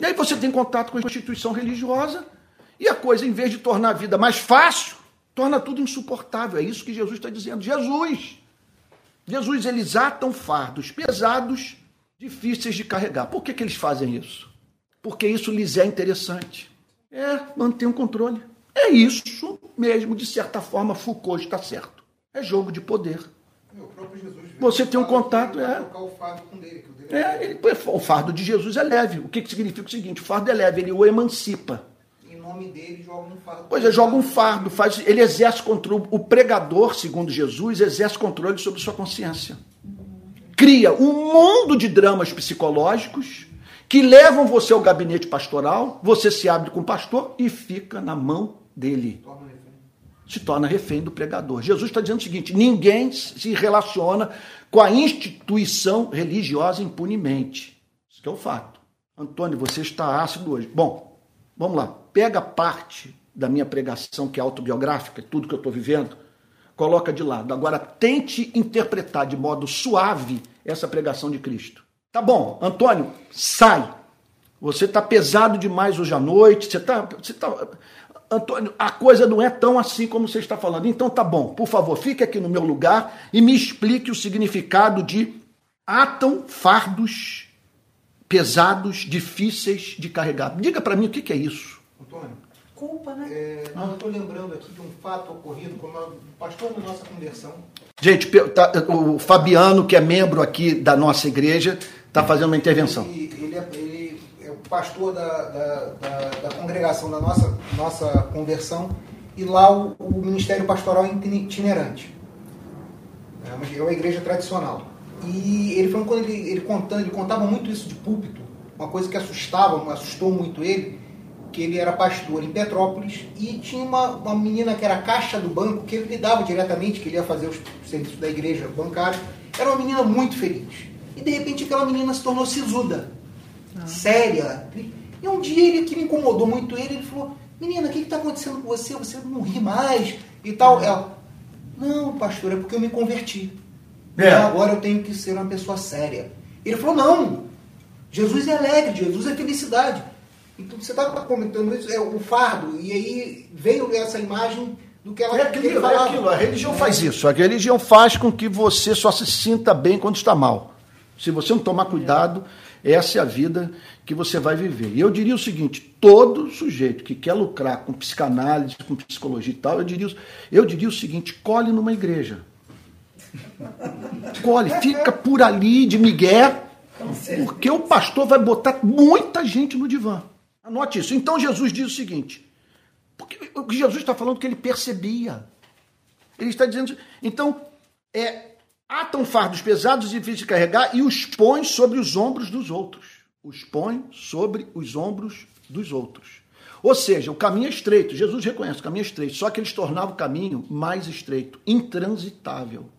E aí você tem contato com a instituição religiosa e a coisa, em vez de tornar a vida mais fácil, torna tudo insuportável. É isso que Jesus está dizendo. Jesus! Jesus, eles atam fardos pesados, difíceis de carregar. Por que, que eles fazem isso? Porque isso lhes é interessante. É manter um controle. É isso mesmo, de certa forma, Foucault está certo. É jogo de poder. Você tem um contato, é. É, ele, o fardo de Jesus é leve. O que, que significa o seguinte? O fardo é leve, ele o emancipa nome dele joga um fardo. Pois é, joga um fardo, faz, ele exerce controle. O pregador, segundo Jesus, exerce controle sobre sua consciência. Cria um mundo de dramas psicológicos que levam você ao gabinete pastoral, você se abre com o pastor e fica na mão dele. Se torna refém do pregador. Jesus está dizendo o seguinte: ninguém se relaciona com a instituição religiosa impunemente. Isso é o fato. Antônio, você está ácido hoje. Bom, vamos lá pega parte da minha pregação, que é autobiográfica, tudo que eu estou vivendo, coloca de lado. Agora, tente interpretar de modo suave essa pregação de Cristo. Tá bom, Antônio, sai. Você está pesado demais hoje à noite. Você está. Você tá, Antônio, a coisa não é tão assim como você está falando. Então tá bom, por favor, fique aqui no meu lugar e me explique o significado de atam fardos pesados, difíceis de carregar. Diga para mim o que, que é isso. Antônio. Culpa, né? É, não, eu estou lembrando aqui de um fato ocorrido com o pastor da nossa conversão. Gente, tá, o Fabiano, que é membro aqui da nossa igreja, está fazendo uma intervenção. Ele, ele, é, ele é, o pastor da, da, da, da, congregação da nossa, nossa conversão e lá o, o ministério pastoral é itinerante. É uma, é uma igreja tradicional. E ele falou quando ele, ele contando, ele contava muito isso de púlpito, uma coisa que assustava, assustou muito ele que ele era pastor em Petrópolis e tinha uma, uma menina que era caixa do banco, que ele lidava diretamente, que ele ia fazer os serviços da igreja bancária. Era uma menina muito feliz. E de repente aquela menina se tornou sisuda, ah. séria. E um dia ele que me incomodou muito ele, ele falou: Menina, o que está acontecendo com você? Você não ri mais e tal. Ela, não, pastor, é porque eu me converti. É. agora eu tenho que ser uma pessoa séria. Ele falou: Não, Jesus é alegre, Jesus é felicidade. Então você estava comentando isso, é o fardo, e aí veio essa imagem do que ela é aquilo, é aquilo, a religião é. faz isso. A religião faz com que você só se sinta bem quando está mal. Se você não tomar cuidado, essa é a vida que você vai viver. E eu diria o seguinte: todo sujeito que quer lucrar com psicanálise, com psicologia e tal, eu diria, eu diria o seguinte: colhe numa igreja. Colhe, fica por ali de migué, porque o pastor vai botar muita gente no divã. Anote isso. Então Jesus diz o seguinte: porque o que Jesus está falando que ele percebia. Ele está dizendo. Então, é, atam fardos pesados e difíceis de carregar e os põe sobre os ombros dos outros. Os põe sobre os ombros dos outros. Ou seja, o caminho é estreito. Jesus reconhece o caminho é estreito, só que eles tornavam o caminho mais estreito, intransitável,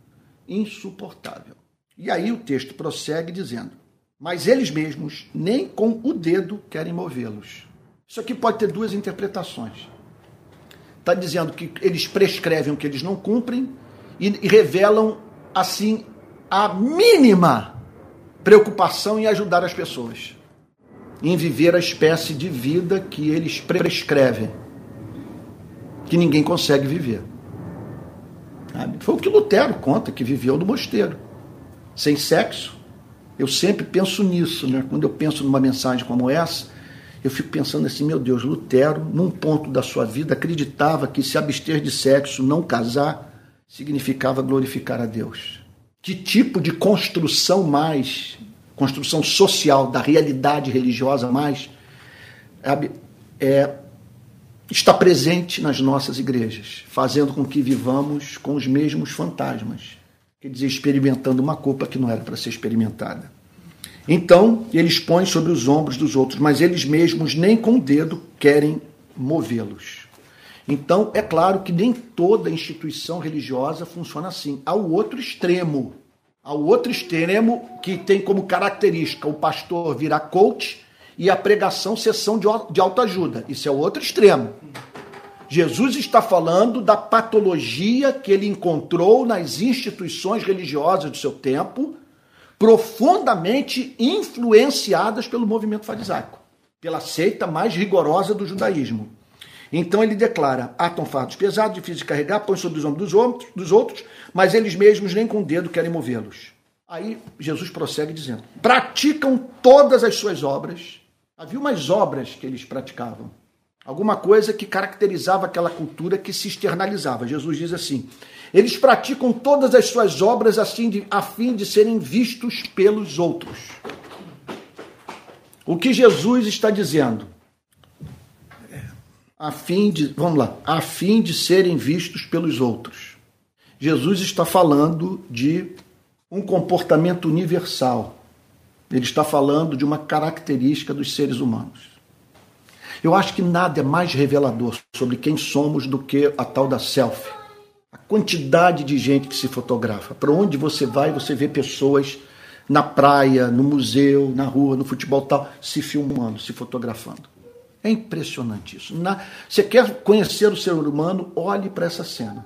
insuportável. E aí o texto prossegue dizendo: mas eles mesmos nem com o dedo querem movê-los. Isso aqui pode ter duas interpretações. Está dizendo que eles prescrevem o que eles não cumprem e, revelam, assim, a mínima preocupação em ajudar as pessoas, em viver a espécie de vida que eles prescrevem, que ninguém consegue viver. Foi o que Lutero conta, que viveu no mosteiro, sem sexo, eu sempre penso nisso, né? Quando eu penso numa mensagem como essa, Eu fico pensando assim, meu Deus, Lutero, num ponto da sua vida, acreditava que se abster de sexo, não casar, significava glorificar a Deus. Que tipo de construção mais, construção social da realidade religiosa mais, é, está presente nas nossas igrejas, fazendo com que vivamos com os mesmos fantasmas, quer dizer, experimentando uma culpa que não era para ser experimentada. Então, eles põem sobre os ombros dos outros, mas eles mesmos nem com o dedo querem movê-los. Então, é claro que nem toda instituição religiosa funciona assim. Há o outro extremo. Há o outro extremo que tem como característica o pastor virar coach e a pregação sessão de autoajuda. Isso é o outro extremo. Jesus está falando da patologia que ele encontrou nas instituições religiosas do seu tempo, profundamente influenciadas pelo movimento farisaico, pela seita mais rigorosa do judaísmo. Então ele declara: atam fardos pesados, difíceis de carregar, põe sobre os ombros dos outros, mas eles mesmos nem com o dedo querem movê-los. Aí Jesus prossegue dizendo: praticam todas as suas obras. Havia umas obras que eles praticavam, alguma coisa que caracterizava aquela cultura que se externalizava. Jesus diz assim: eles praticam todas as suas obras assim de, a fim de serem vistos pelos outros. O que Jesus está dizendo? a fim de, vamos lá, a fim de serem vistos pelos outros. Jesus está falando de um comportamento universal. Ele está falando de uma característica dos seres humanos. Eu acho que nada é mais revelador sobre quem somos do que a tal da selfie. A quantidade de gente que se fotografa. Para onde você vai, você vê pessoas na praia, no museu, na rua, no futebol tal, se filmando, se fotografando. É impressionante isso. Na, você quer conhecer o ser humano? Olhe para essa cena,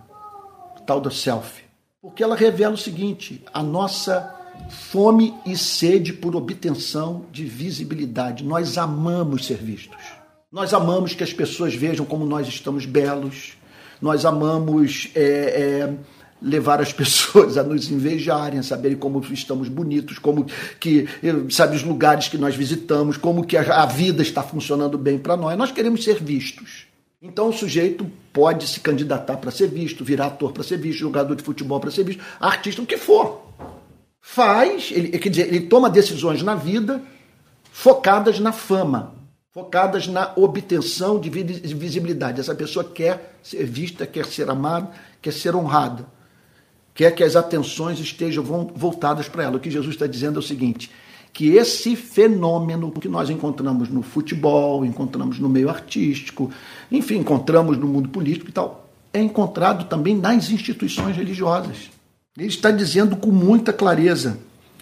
tal da selfie. Porque ela revela o seguinte: a nossa fome e sede por obtenção de visibilidade. Nós amamos ser vistos. Nós amamos que as pessoas vejam como nós estamos belos. Nós amamos. É, é, levar as (laughs) pessoas a nos invejarem, a saberem como estamos bonitos, como que, sabe, os lugares que nós visitamos, como que a, vida está funcionando bem para nós. Nós queremos ser vistos. Então o sujeito pode se candidatar para ser visto, virar ator para ser visto, jogador de futebol para ser visto, artista, o que for. Faz, ele, quer dizer, ele toma decisões na vida focadas na fama, focadas na obtenção de visibilidade. Essa pessoa quer ser vista, quer ser amada, quer ser honrada quer que as atenções estejam voltadas para ela. O que Jesus está dizendo é o seguinte: que esse fenômeno que nós encontramos no futebol, encontramos no meio artístico, enfim, encontramos no mundo político e tal, é encontrado também nas instituições religiosas. Ele está dizendo com muita clareza: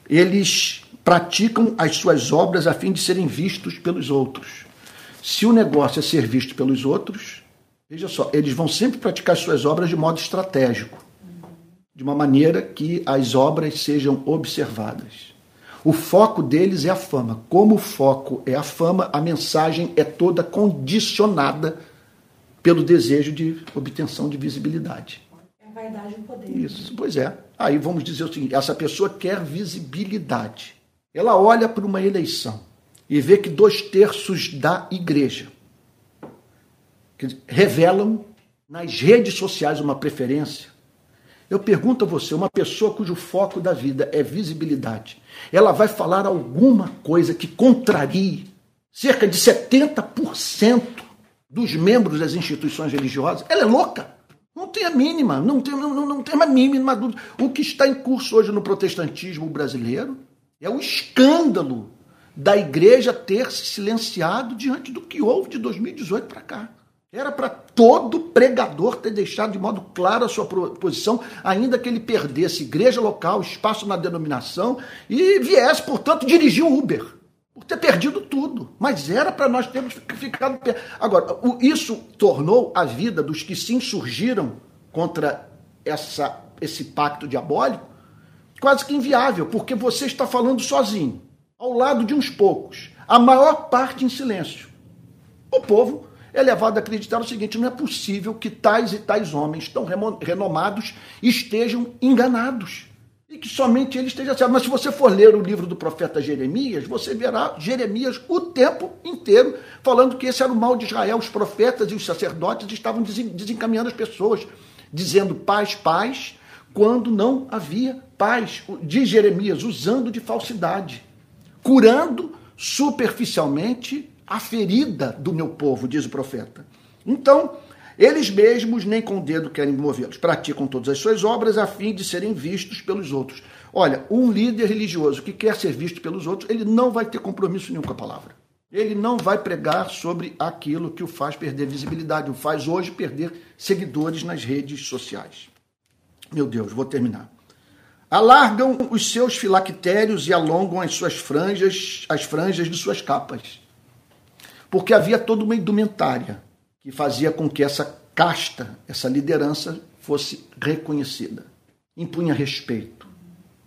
eles praticam as suas obras a fim de serem vistos pelos outros. Se o negócio é ser visto pelos outros, veja só, eles vão sempre praticar as suas obras de modo estratégico de uma maneira que as obras sejam observadas. O foco deles é a fama. Como o foco é a fama, a mensagem é toda condicionada pelo desejo de obtenção de visibilidade. É a vaidade e o poder. Isso, pois é. Aí vamos dizer o seguinte: essa pessoa quer visibilidade. Ela olha para uma eleição e vê que dois terços da igreja revelam nas redes sociais uma preferência eu pergunto a você, uma pessoa cujo foco da vida é visibilidade, ela vai falar alguma coisa que contrarie cerca de 70% dos membros das instituições religiosas? Ela é louca. Não tem a mínima, não tem, não, não tem a mínima dúvida. O que está em curso hoje no protestantismo brasileiro é o escândalo da igreja ter se silenciado diante do que houve de 2018 para cá. Era para todo pregador ter deixado de modo claro a sua posição, ainda que ele perdesse igreja local, espaço na denominação e viesse, portanto, dirigir o Uber. Por ter perdido tudo. Mas era para nós termos ficado. Agora, isso tornou a vida dos que se insurgiram contra essa, esse pacto diabólico quase que inviável, porque você está falando sozinho, ao lado de uns poucos, a maior parte em silêncio. O povo é levado a acreditar o seguinte: não é possível que tais e tais homens tão renomados estejam enganados. e que somente ele esteja certo. Mas se você for ler o livro do profeta Jeremias, você verá Jeremias o tempo inteiro falando que esse era o mal de Israel. Os profetas e os sacerdotes estavam desencaminhando as pessoas, dizendo paz, paz, quando não havia paz. Diz Jeremias, usando de falsidade, curando superficialmente a ferida do meu povo, diz o profeta. Então, eles mesmos nem com o dedo querem movê-los, praticam todas as suas obras a fim de serem vistos pelos outros. Olha, um líder religioso que quer ser visto pelos outros, ele não vai ter compromisso nenhum com a palavra. Ele não vai pregar sobre aquilo que o faz perder visibilidade, o faz hoje perder seguidores nas redes sociais. Meu Deus, vou terminar. Alargam os seus filactérios e alongam as suas franjas, as franjas de suas capas. Porque havia toda uma indumentária que fazia com que essa casta, essa liderança fosse reconhecida, impunha respeito,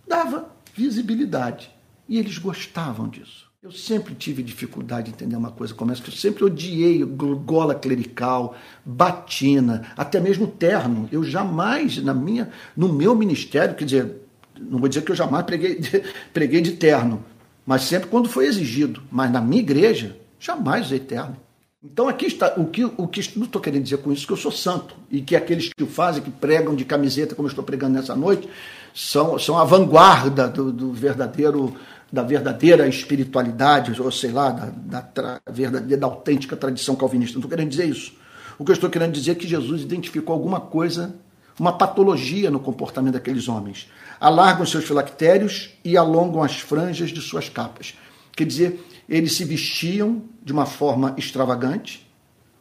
dava visibilidade. E eles gostavam disso. Eu sempre tive dificuldade de entender uma coisa como essa, que eu sempre odiei gola clerical, batina, até mesmo terno. Eu jamais, na minha, no meu ministério, quer dizer, não vou dizer que eu jamais preguei, (laughs) preguei de terno, mas sempre quando foi exigido. Mas na minha igreja, jamais usei terno. Então aqui está o que o que não estou querendo dizer com isso que eu sou santo e que aqueles que o fazem, que pregam de camiseta como eu estou pregando nessa noite, são, são a vanguarda do, do verdadeiro da verdadeira espiritualidade, ou sei lá, da, da, verdadeira, da autêntica tradição calvinista. Não estou querendo dizer isso. O que eu estou querendo dizer é que Jesus identificou alguma coisa, uma patologia no comportamento daqueles homens. Alargam seus filactérios e alongam as franjas de suas capas. Quer dizer, eles se vestiam de uma forma extravagante,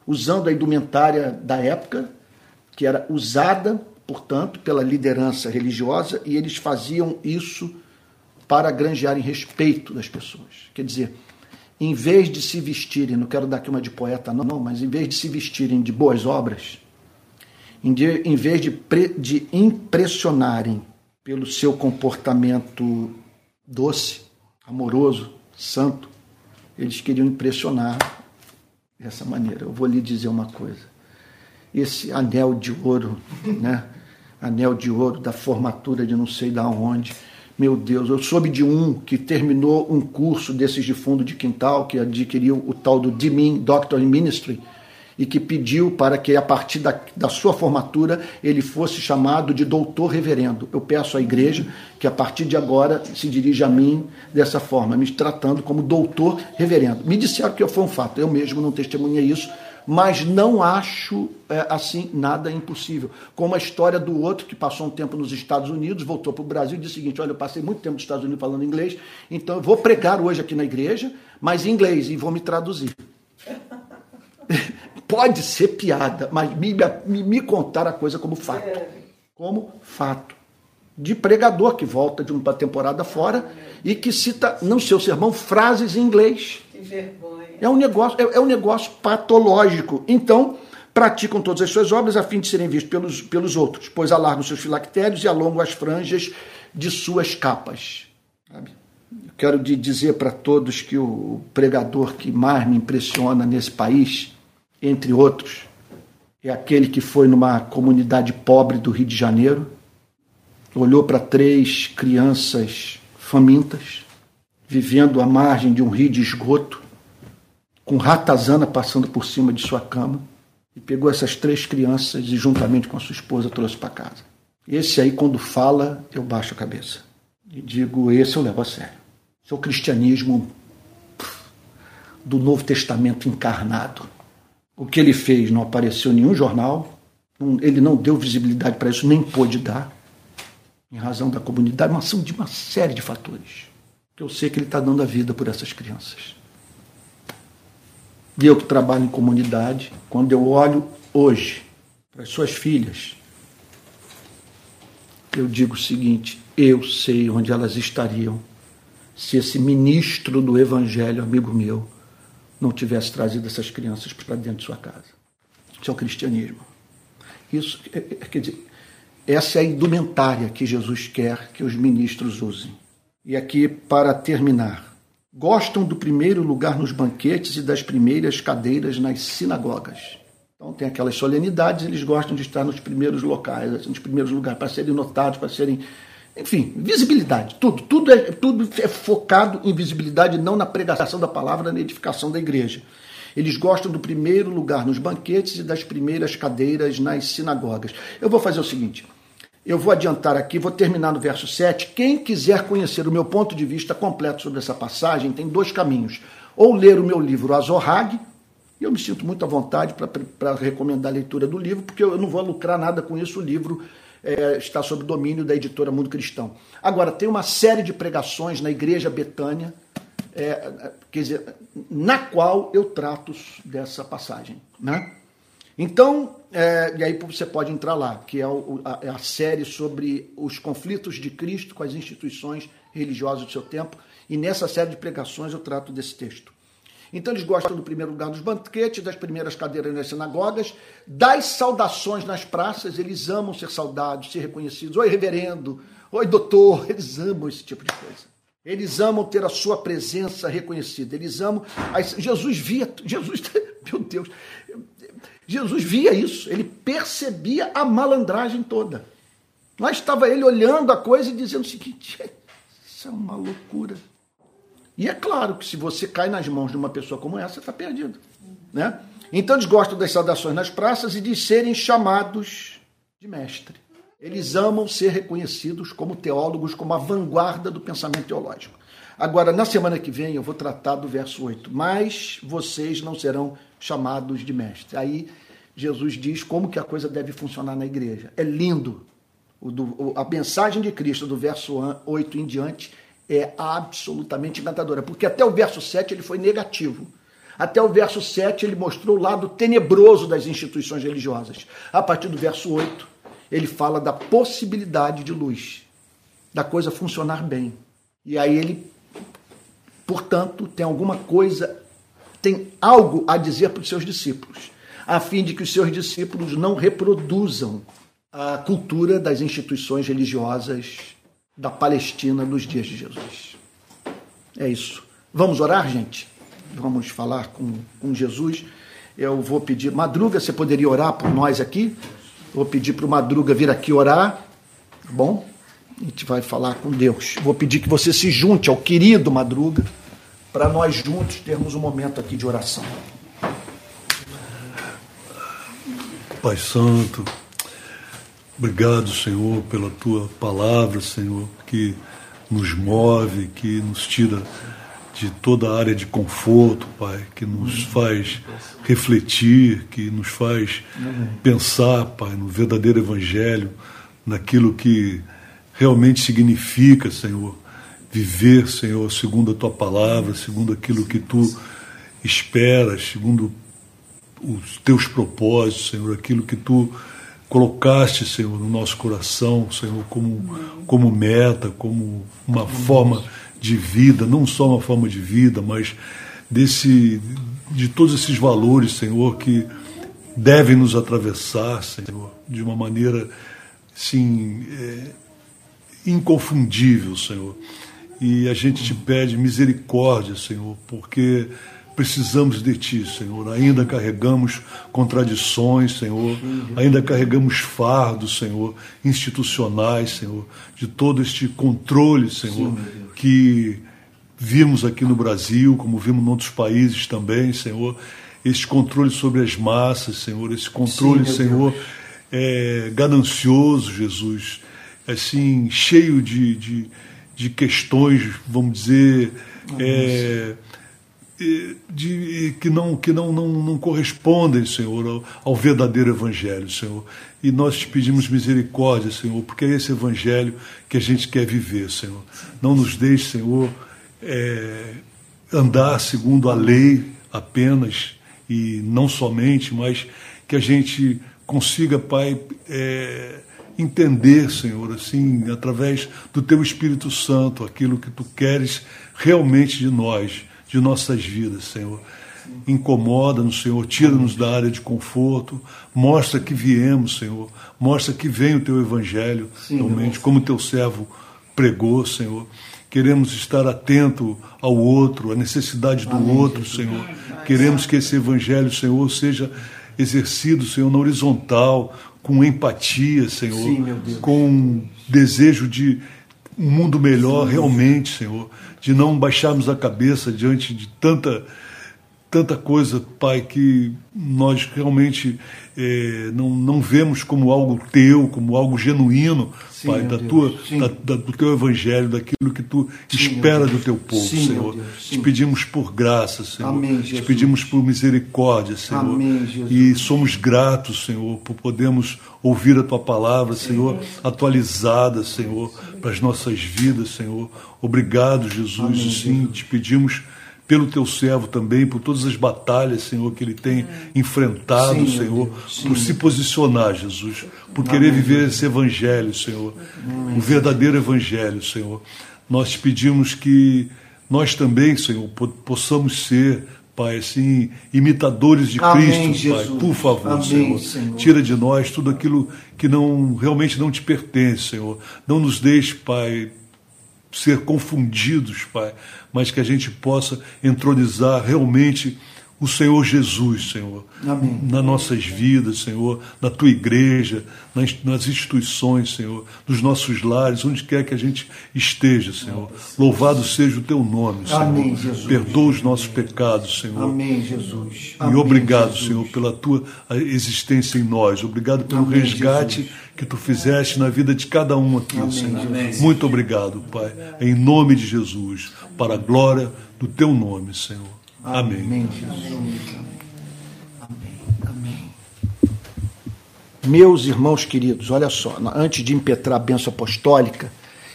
usando a indumentária da época, que era usada, portanto, pela liderança religiosa, e eles faziam isso para granjearem respeito das pessoas. Quer dizer, em vez de se vestirem, não quero dar aqui uma de poeta, não, mas em vez de se vestirem de boas obras, em, vez de, de impressionarem pelo seu comportamento doce, amoroso, santo, eles queriam impressionar dessa maneira. Eu vou lhe dizer uma coisa. Esse anel de ouro, né? Anel de ouro da formatura de não sei da onde. Meu Deus, eu soube de um que terminou um curso desses de fundo de quintal, que adquiriu o tal do DMIN, Doctor in Ministry, e que pediu para que, a partir da, da sua formatura, ele fosse chamado de doutor reverendo. Eu peço à igreja que, a partir de agora, se dirija a mim dessa forma, me tratando como doutor reverendo. Me disseram que foi um fato, eu mesmo não testemunhei isso, mas não acho é, assim nada impossível. Como a história do outro que passou um tempo nos Estados Unidos, voltou para o Brasil e disse o seguinte: Olha, eu passei muito tempo nos Estados Unidos falando inglês, então eu vou pregar hoje aqui na igreja, mas em inglês, e vou me traduzir. (laughs) Pode ser piada, mas me, me, me contar a coisa como fato. É. Como fato. De pregador que volta de uma temporada fora e que cita no seu sermão frases em inglês. Que vergonha. É um negócio, é, é um negócio patológico. Então, praticam todas as suas obras a fim de serem vistos pelos, pelos outros, pois alargam seus filactérios e alongam as franjas de suas capas. Sabe? quero dizer para todos que o pregador que mais me impressiona nesse país entre outros, é aquele que foi numa comunidade pobre do Rio de Janeiro, olhou para três crianças famintas, vivendo à margem de um rio de esgoto, com ratazana passando por cima de sua cama, e pegou essas três crianças e, juntamente com a sua esposa, trouxe para casa. Esse aí, quando fala, eu baixo a cabeça e digo: esse eu levo a sério. Esse é o cristianismo do Novo Testamento encarnado. O que ele fez não apareceu em nenhum jornal, ele não deu visibilidade para isso, nem pôde dar, em razão da comunidade, mas são de uma série de fatores. Que eu sei que ele está dando a vida por essas crianças. E eu que trabalho em comunidade, quando eu olho hoje para as suas filhas, eu digo o seguinte: eu sei onde elas estariam se esse ministro do Evangelho, amigo meu, não tivesse trazido essas crianças para dentro de sua casa. Isso é o cristianismo. Isso, é, é, quer dizer, essa é a indumentária que Jesus quer que os ministros usem. E aqui, para terminar, gostam do primeiro lugar nos banquetes e das primeiras cadeiras nas sinagogas. Então, tem aquelas solenidades, eles gostam de estar nos primeiros locais, assim, nos primeiros lugares, para serem notados, para serem enfim, visibilidade, tudo, tudo é, tudo é focado em visibilidade, não na pregação da palavra, na edificação da igreja. Eles gostam do primeiro lugar nos banquetes e das primeiras cadeiras nas sinagogas. Eu vou fazer o seguinte: eu vou adiantar aqui, vou terminar no verso 7. Quem quiser conhecer o meu ponto de vista completo sobre essa passagem tem dois caminhos. Ou ler o meu livro Azorrag, e eu me sinto muito à vontade para recomendar a leitura do livro, porque eu não vou lucrar nada com isso. O livro é, está sob domínio da editora Mundo Cristão. Agora, tem uma série de pregações na Igreja Betânia, é, quer dizer, na qual eu trato dessa passagem. Né? Então, é, e aí você pode entrar lá, que é o, a, é a, série sobre os conflitos de Cristo com as instituições religiosas do seu tempo, e nessa série de pregações eu trato desse texto. Então eles gostam do primeiro lugar dos banquetes, das primeiras cadeiras nas sinagogas, das saudações nas praças, eles amam ser saudados, ser reconhecidos. Oi, reverendo, oi, doutor, (laughs) eles amam esse tipo de coisa. Eles amam ter a sua presença reconhecida. Eles amam. Jesus via. Jesus, (laughs) meu Deus. Jesus via isso. Ele percebia a malandragem toda. Lá estava ele olhando a coisa e dizendo o seguinte: isso é uma loucura. E é claro que se você cai nas mãos de uma pessoa como essa, está perdido. Né? Então eles gostam das saudações nas praças e de serem chamados de mestre. Eles amam ser reconhecidos como teólogos, como a vanguarda do pensamento teológico. Agora, na semana que vem, eu vou tratar do verso 8. Mas vocês não serão chamados de mestre. Aí Jesus diz como que a coisa deve funcionar na igreja. É lindo. A mensagem de Cristo do verso 8 em diante é absolutamente encantadora, porque até o verso 7 ele foi negativo. Até o verso 7 ele mostrou o lado tenebroso das instituições religiosas. A partir do verso 8, ele fala da possibilidade de luz, da coisa funcionar bem. E aí ele, portanto, tem alguma coisa, tem algo a dizer para os seus discípulos, a fim de que os seus discípulos não reproduzam a cultura das instituições religiosas da Palestina nos dias de Jesus. É isso. Vamos orar, gente? Vamos falar com, com Jesus. Eu vou pedir. Madruga, você poderia orar por nós aqui? Vou pedir para o Madruga vir aqui orar. Tá bom? A gente vai falar com Deus. Vou pedir que você se junte ao querido Madruga para nós juntos termos um momento aqui de oração. Pai Santo, Obrigado, Senhor, pela tua palavra, Senhor, que nos move, que nos tira de toda a área de conforto, Pai, que nos faz refletir, que nos faz pensar, Pai, no verdadeiro Evangelho, naquilo que realmente significa, Senhor, viver, Senhor, segundo a tua palavra, segundo aquilo que tu esperas, segundo os teus propósitos, Senhor, aquilo que tu colocaste, Senhor, no nosso coração, Senhor, como, como meta, como uma forma de vida, não só uma forma de vida, mas desse, de todos esses valores, Senhor, que devem nos atravessar, Senhor, de uma maneira, sim, é, inconfundível, Senhor. E a gente te pede misericórdia, Senhor, porque precisamos de Ti, Senhor. Ainda carregamos contradições, Senhor. Ainda carregamos fardos, Senhor, institucionais, Senhor, de todo este controle, Senhor, que vimos aqui no Brasil, como vimos em outros países também, Senhor. Este controle sobre as massas, Senhor. Esse controle, Sim, Senhor, é, ganancioso, Jesus. Assim, cheio de, de, de questões, vamos dizer. É, de, que não que não, não, não correspondem, Senhor, ao, ao, verdadeiro Evangelho, Senhor. E nós te pedimos misericórdia, Senhor, porque é esse Evangelho que a gente quer viver, Senhor. Não nos deixe, Senhor, é, andar segundo a lei apenas e não somente, mas que a gente consiga, Pai, é, entender, Senhor, assim, através do Teu Espírito Santo, aquilo que Tu queres realmente de nós de nossas vidas, Senhor. Incomoda-nos, Senhor, tira-nos da área de conforto, mostra que viemos, Senhor, mostra que vem o teu evangelho, Sim, realmente, como teu servo pregou, Senhor. Queremos estar atento ao outro, à necessidade do Amém, outro. Senhor. Queremos que esse evangelho, Senhor, seja exercido, Senhor, na horizontal, com empatia, Senhor, Sim, com desejo de um mundo melhor realmente, Senhor, de não baixarmos a cabeça diante de tanta tanta coisa, Pai, que nós realmente é, não, não vemos como algo teu, como algo genuíno, Sim, Pai, da tua, da, da, do teu evangelho, daquilo que tu Sim, espera do teu povo, Sim, Senhor. Te pedimos por graça, Senhor. Amém, Te pedimos por misericórdia, Senhor. Amém, e somos gratos, Senhor, por podermos ouvir a tua palavra, Senhor, atualizada, Senhor, para as nossas vidas, Senhor. Obrigado, Jesus. Amém, Sim, te pedimos pelo teu servo também, por todas as batalhas, Senhor, que ele tem enfrentado, Sim, Senhor, por se posicionar, Jesus, por Amém. querer viver esse evangelho, Senhor, Amém. o verdadeiro evangelho, Senhor. Nós te pedimos que nós também, Senhor, possamos ser, Pai, assim, imitadores de Amém, Cristo, Pai. Por favor, Senhor. Senhor. Tira de nós tudo aquilo que não realmente não te pertence, Senhor. Não nos deixe, Pai, ser confundidos, Pai, mas que a gente possa entronizar realmente o Senhor Jesus, Senhor, Amém. nas nossas vidas, Senhor, na tua igreja, nas, nas, instituições, Senhor, nos nossos lares, onde quer que a gente esteja, Senhor. Louvado seja o teu nome, Senhor. Amém, Jesus. Perdoa os nossos pecados, Senhor. Amém, Jesus. Amém, e obrigado, Jesus. Senhor, pela tua existência em nós. Obrigado pelo Amém, resgate Jesus. que tu fizeste na vida de cada um aqui, Senhor. Muito obrigado, Pai. Em nome de Jesus, para a glória do teu nome, Senhor. Amém. Amém, Amém. Amém. Meus irmãos queridos, olha só, antes de impetrar a benção apostólica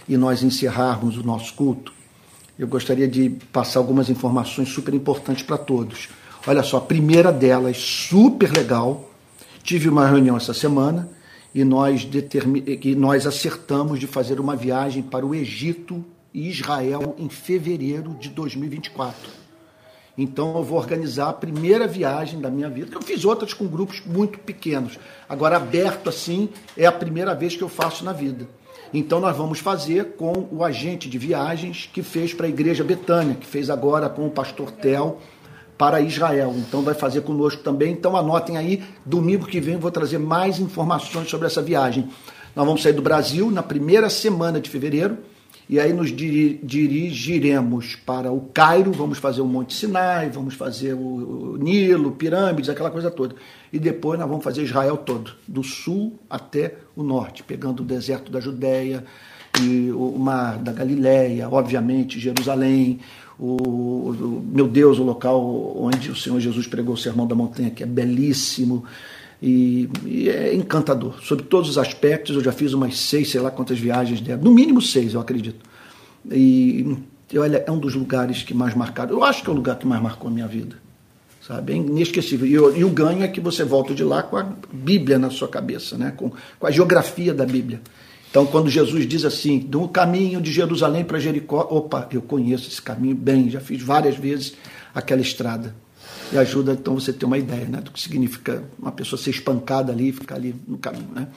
e nós encerrarmos o nosso culto, eu gostaria de passar algumas informações super importantes para todos. Olha só, a primeira delas, super legal, tive uma reunião essa semana e nós, determin... e nós acertamos de fazer uma viagem para o Egito e Israel em fevereiro de 2024. Então eu vou organizar a primeira viagem da minha vida, eu fiz outras com grupos muito pequenos. Agora, aberto assim, é a primeira vez que eu faço na vida. Então nós vamos fazer com o agente de viagens que fez para a Igreja Betânia, que fez agora com o pastor Tel para Israel. Então vai fazer conosco também. Então anotem aí, domingo que vem eu vou trazer mais informações sobre essa viagem. Nós vamos sair do Brasil na primeira semana de fevereiro e aí nos dirigiremos para o Cairo, vamos fazer o Monte Sinai, vamos fazer o Nilo, pirâmides, aquela coisa toda. E depois nós vamos fazer Israel todo, do sul até o norte, pegando o deserto da Judéia e o mar da Galileia, obviamente Jerusalém, o, o meu Deus, o local onde o Senhor Jesus pregou o Sermão da Montanha, que é belíssimo, e, e, é encantador. Sobre todos os aspectos, eu já fiz umas seis, sei lá quantas viagens dela, no mínimo seis, eu acredito. E olha, é um dos lugares que mais marcaram. Eu acho que é o lugar que mais marcou a minha vida. Sabe? É inesquecível. E, e o ganho é que você volta de lá com a Bíblia na sua cabeça, né? com, com a geografia da Bíblia. Então, quando Jesus diz assim, do caminho de Jerusalém para Jericó, opa, eu conheço esse caminho bem, já fiz várias vezes aquela estrada e ajuda então você ter uma ideia né, do que significa uma pessoa ser espancada ali e ficar ali no caminho. Né?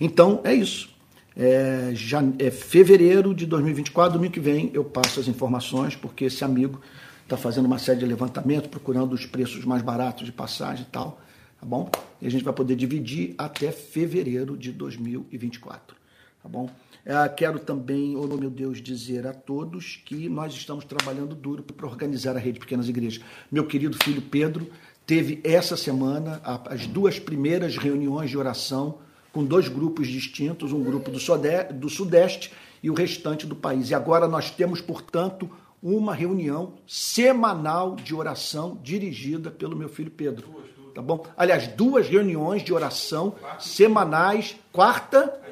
Então é isso. É, já, é fevereiro de 2024, domingo que vem, eu passo as informações, porque esse amigo está fazendo uma série de levantamento, procurando os preços mais baratos de passagem e tal. Tá bom? E a gente vai poder dividir até fevereiro de 2024. Tá bom? É, quero também, oh meu Deus, dizer a todos que nós estamos trabalhando duro para organizar a rede Pequenas Igrejas. Meu querido filho Pedro teve essa semana as duas primeiras reuniões de oração com dois grupos distintos, um grupo do, do Sudeste e o restante do país. E agora nós temos, portanto, uma reunião semanal de oração dirigida pelo meu filho Pedro. Tá bom? Aliás, duas reuniões de oração semanais, quarta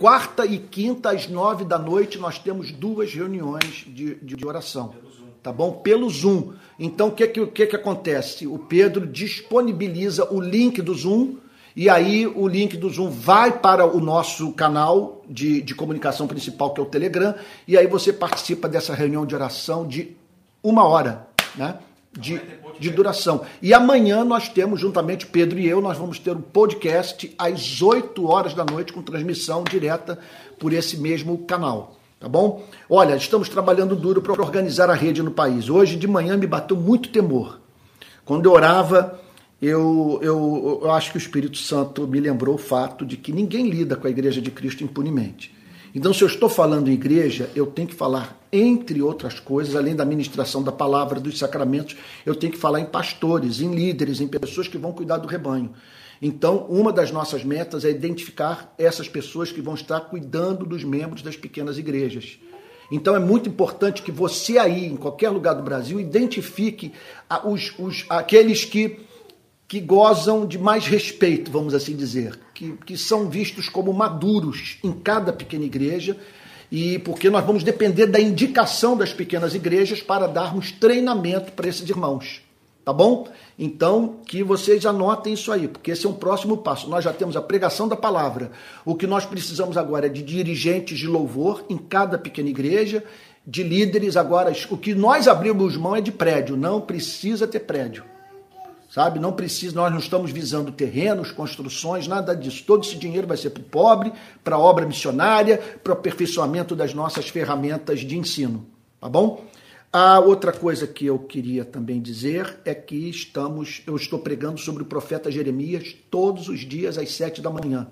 Quarta e quinta, às nove da noite, nós temos duas reuniões de, de, oração. Tá bom? Pelo Zoom. Então, o que, que, que, que acontece? O Pedro disponibiliza o link do Zoom e aí o link do Zoom vai para o nosso canal de, de comunicação principal, que é o Telegram, e aí você participa dessa reunião de oração de uma hora, né? De, de duração. E amanhã nós temos, juntamente Pedro e eu, nós vamos ter um podcast às 8 horas da noite com transmissão direta por esse mesmo canal. Tá bom? Olha, estamos trabalhando duro para organizar a rede no país. Hoje de manhã me bateu muito temor. Quando eu orava, eu, eu, eu acho que o Espírito Santo me lembrou o fato de que ninguém lida com a Igreja de Cristo impunemente. Então, se eu estou falando em igreja, eu tenho que falar, entre outras coisas, além da ministração da palavra, dos sacramentos, eu tenho que falar em pastores, em líderes, em pessoas que vão cuidar do rebanho. Então, uma das nossas metas é identificar essas pessoas que vão estar cuidando dos membros das pequenas igrejas. Então, é muito importante que você aí, em qualquer lugar do Brasil, identifique os, os, aqueles que que gozam de mais respeito, vamos assim dizer, que, que são vistos como maduros em cada pequena igreja, e porque nós vamos depender da indicação das pequenas igrejas para darmos treinamento para esses irmãos. Tá bom? Então, que vocês anotem isso aí, porque esse é um próximo passo. Nós já temos a pregação da palavra. O que nós precisamos agora é de dirigentes de louvor em cada pequena igreja, de líderes. Agora, o que nós abrimos mão é de prédio, não precisa ter prédio sabe? Não precisa, nós não estamos visando terrenos, construções, nada disso. Todo esse dinheiro vai ser para o pobre, para a obra missionária, para o aperfeiçoamento das nossas ferramentas de ensino, tá bom? A outra coisa que eu queria também dizer é que estamos, eu estou pregando sobre o profeta Jeremias todos os dias às sete da manhã.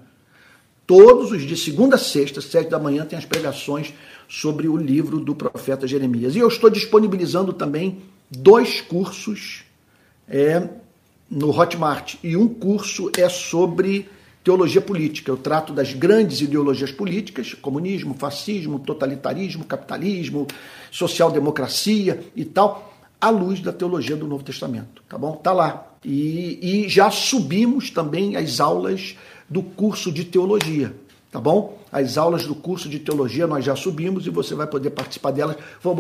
Todos os dias, segunda a sexta, sete da manhã, tem as pregações sobre o livro do profeta Jeremias. E eu estou disponibilizando também dois cursos é, no Hotmart. E um curso é sobre teologia política. Eu trato das grandes ideologias políticas, comunismo, fascismo, totalitarismo, capitalismo, social-democracia e tal, à luz da teologia do Novo Testamento, tá bom? Tá lá. E, e já subimos também as aulas do curso de teologia, tá bom? As aulas do curso de teologia nós já subimos e você vai poder participar delas.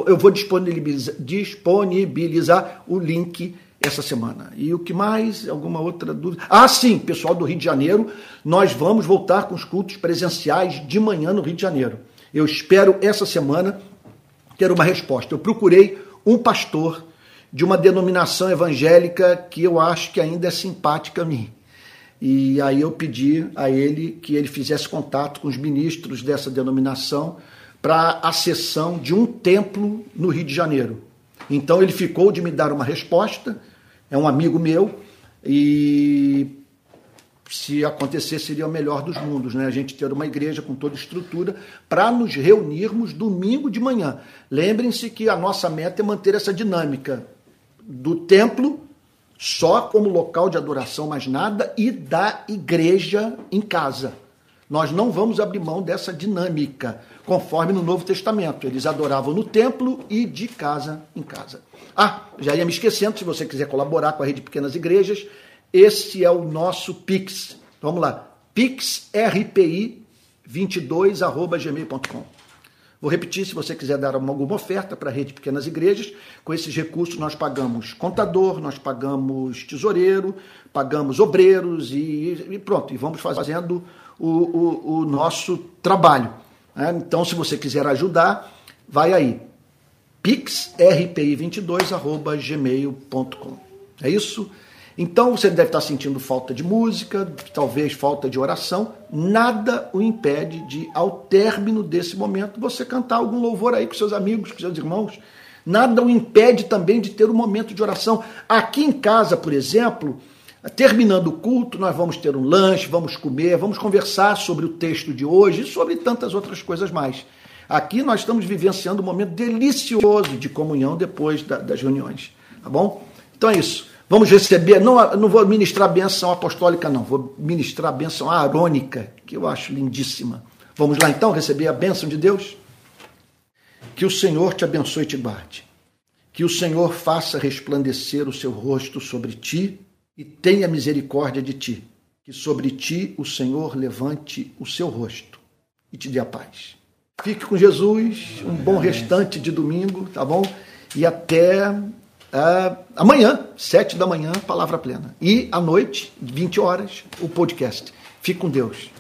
Eu vou disponibilizar, disponibilizar o link essa semana. E o que mais? Alguma outra dúvida? Ah, sim, pessoal do Rio de Janeiro, nós vamos voltar com os cultos presenciais de manhã no Rio de Janeiro. Eu espero essa semana ter uma resposta. Eu procurei um pastor de uma denominação evangélica que eu acho que ainda é simpática a mim. E aí eu pedi a ele que ele fizesse contato com os ministros dessa denominação para a sessão de um templo no Rio de Janeiro. Então ele ficou de me dar uma resposta, é um amigo meu, e se acontecer seria o melhor dos mundos, né? A gente ter uma igreja com toda estrutura para nos reunirmos domingo de manhã. Lembrem-se que a nossa meta é manter essa dinâmica do templo só como local de adoração, mais nada, e da igreja em casa. Nós não vamos abrir mão dessa dinâmica, conforme no Novo Testamento. Eles adoravam no templo e de casa em casa. Ah, já ia me esquecendo, se você quiser colaborar com a Rede Pequenas Igrejas, esse é o nosso Pix. Vamos lá, pixrpi22.gmail.com. Vou repetir, se você quiser dar alguma oferta para a Rede Pequenas Igrejas, com esses recursos nós pagamos contador, nós pagamos tesoureiro, pagamos obreiros e, e pronto, e vamos fazendo o, o, o nosso trabalho. Né? Então, se você quiser ajudar, vai aí, pixrpi22.gmail.com. É isso? Então você deve estar sentindo falta de música, talvez falta de oração. Nada o impede de, ao término desse momento, você cantar algum louvor aí com seus amigos, com seus irmãos. Nada o impede também de ter um momento de oração. Aqui em casa, por exemplo, Terminando o culto, nós vamos ter um lanche, vamos comer, vamos conversar sobre o texto de hoje e sobre tantas outras coisas mais. Aqui nós estamos vivenciando um momento delicioso de comunhão depois da, das reuniões, tá bom? Então é isso. Vamos receber, não, não vou ministrar a benção apostólica, não, vou ministrar a benção arônica, que eu acho lindíssima. Vamos lá então receber a bênção de Deus? Que o Senhor te abençoe e te guarde. Que o Senhor faça resplandecer o seu rosto sobre ti e tenha misericórdia de ti. Que sobre ti o Senhor levante o seu rosto e te dê a paz. Fique com Jesus, um bom restante de domingo, tá bom? E até uh, amanhã, sete da manhã, Palavra Plena. E à noite, 20 horas, o podcast. Fique com Deus.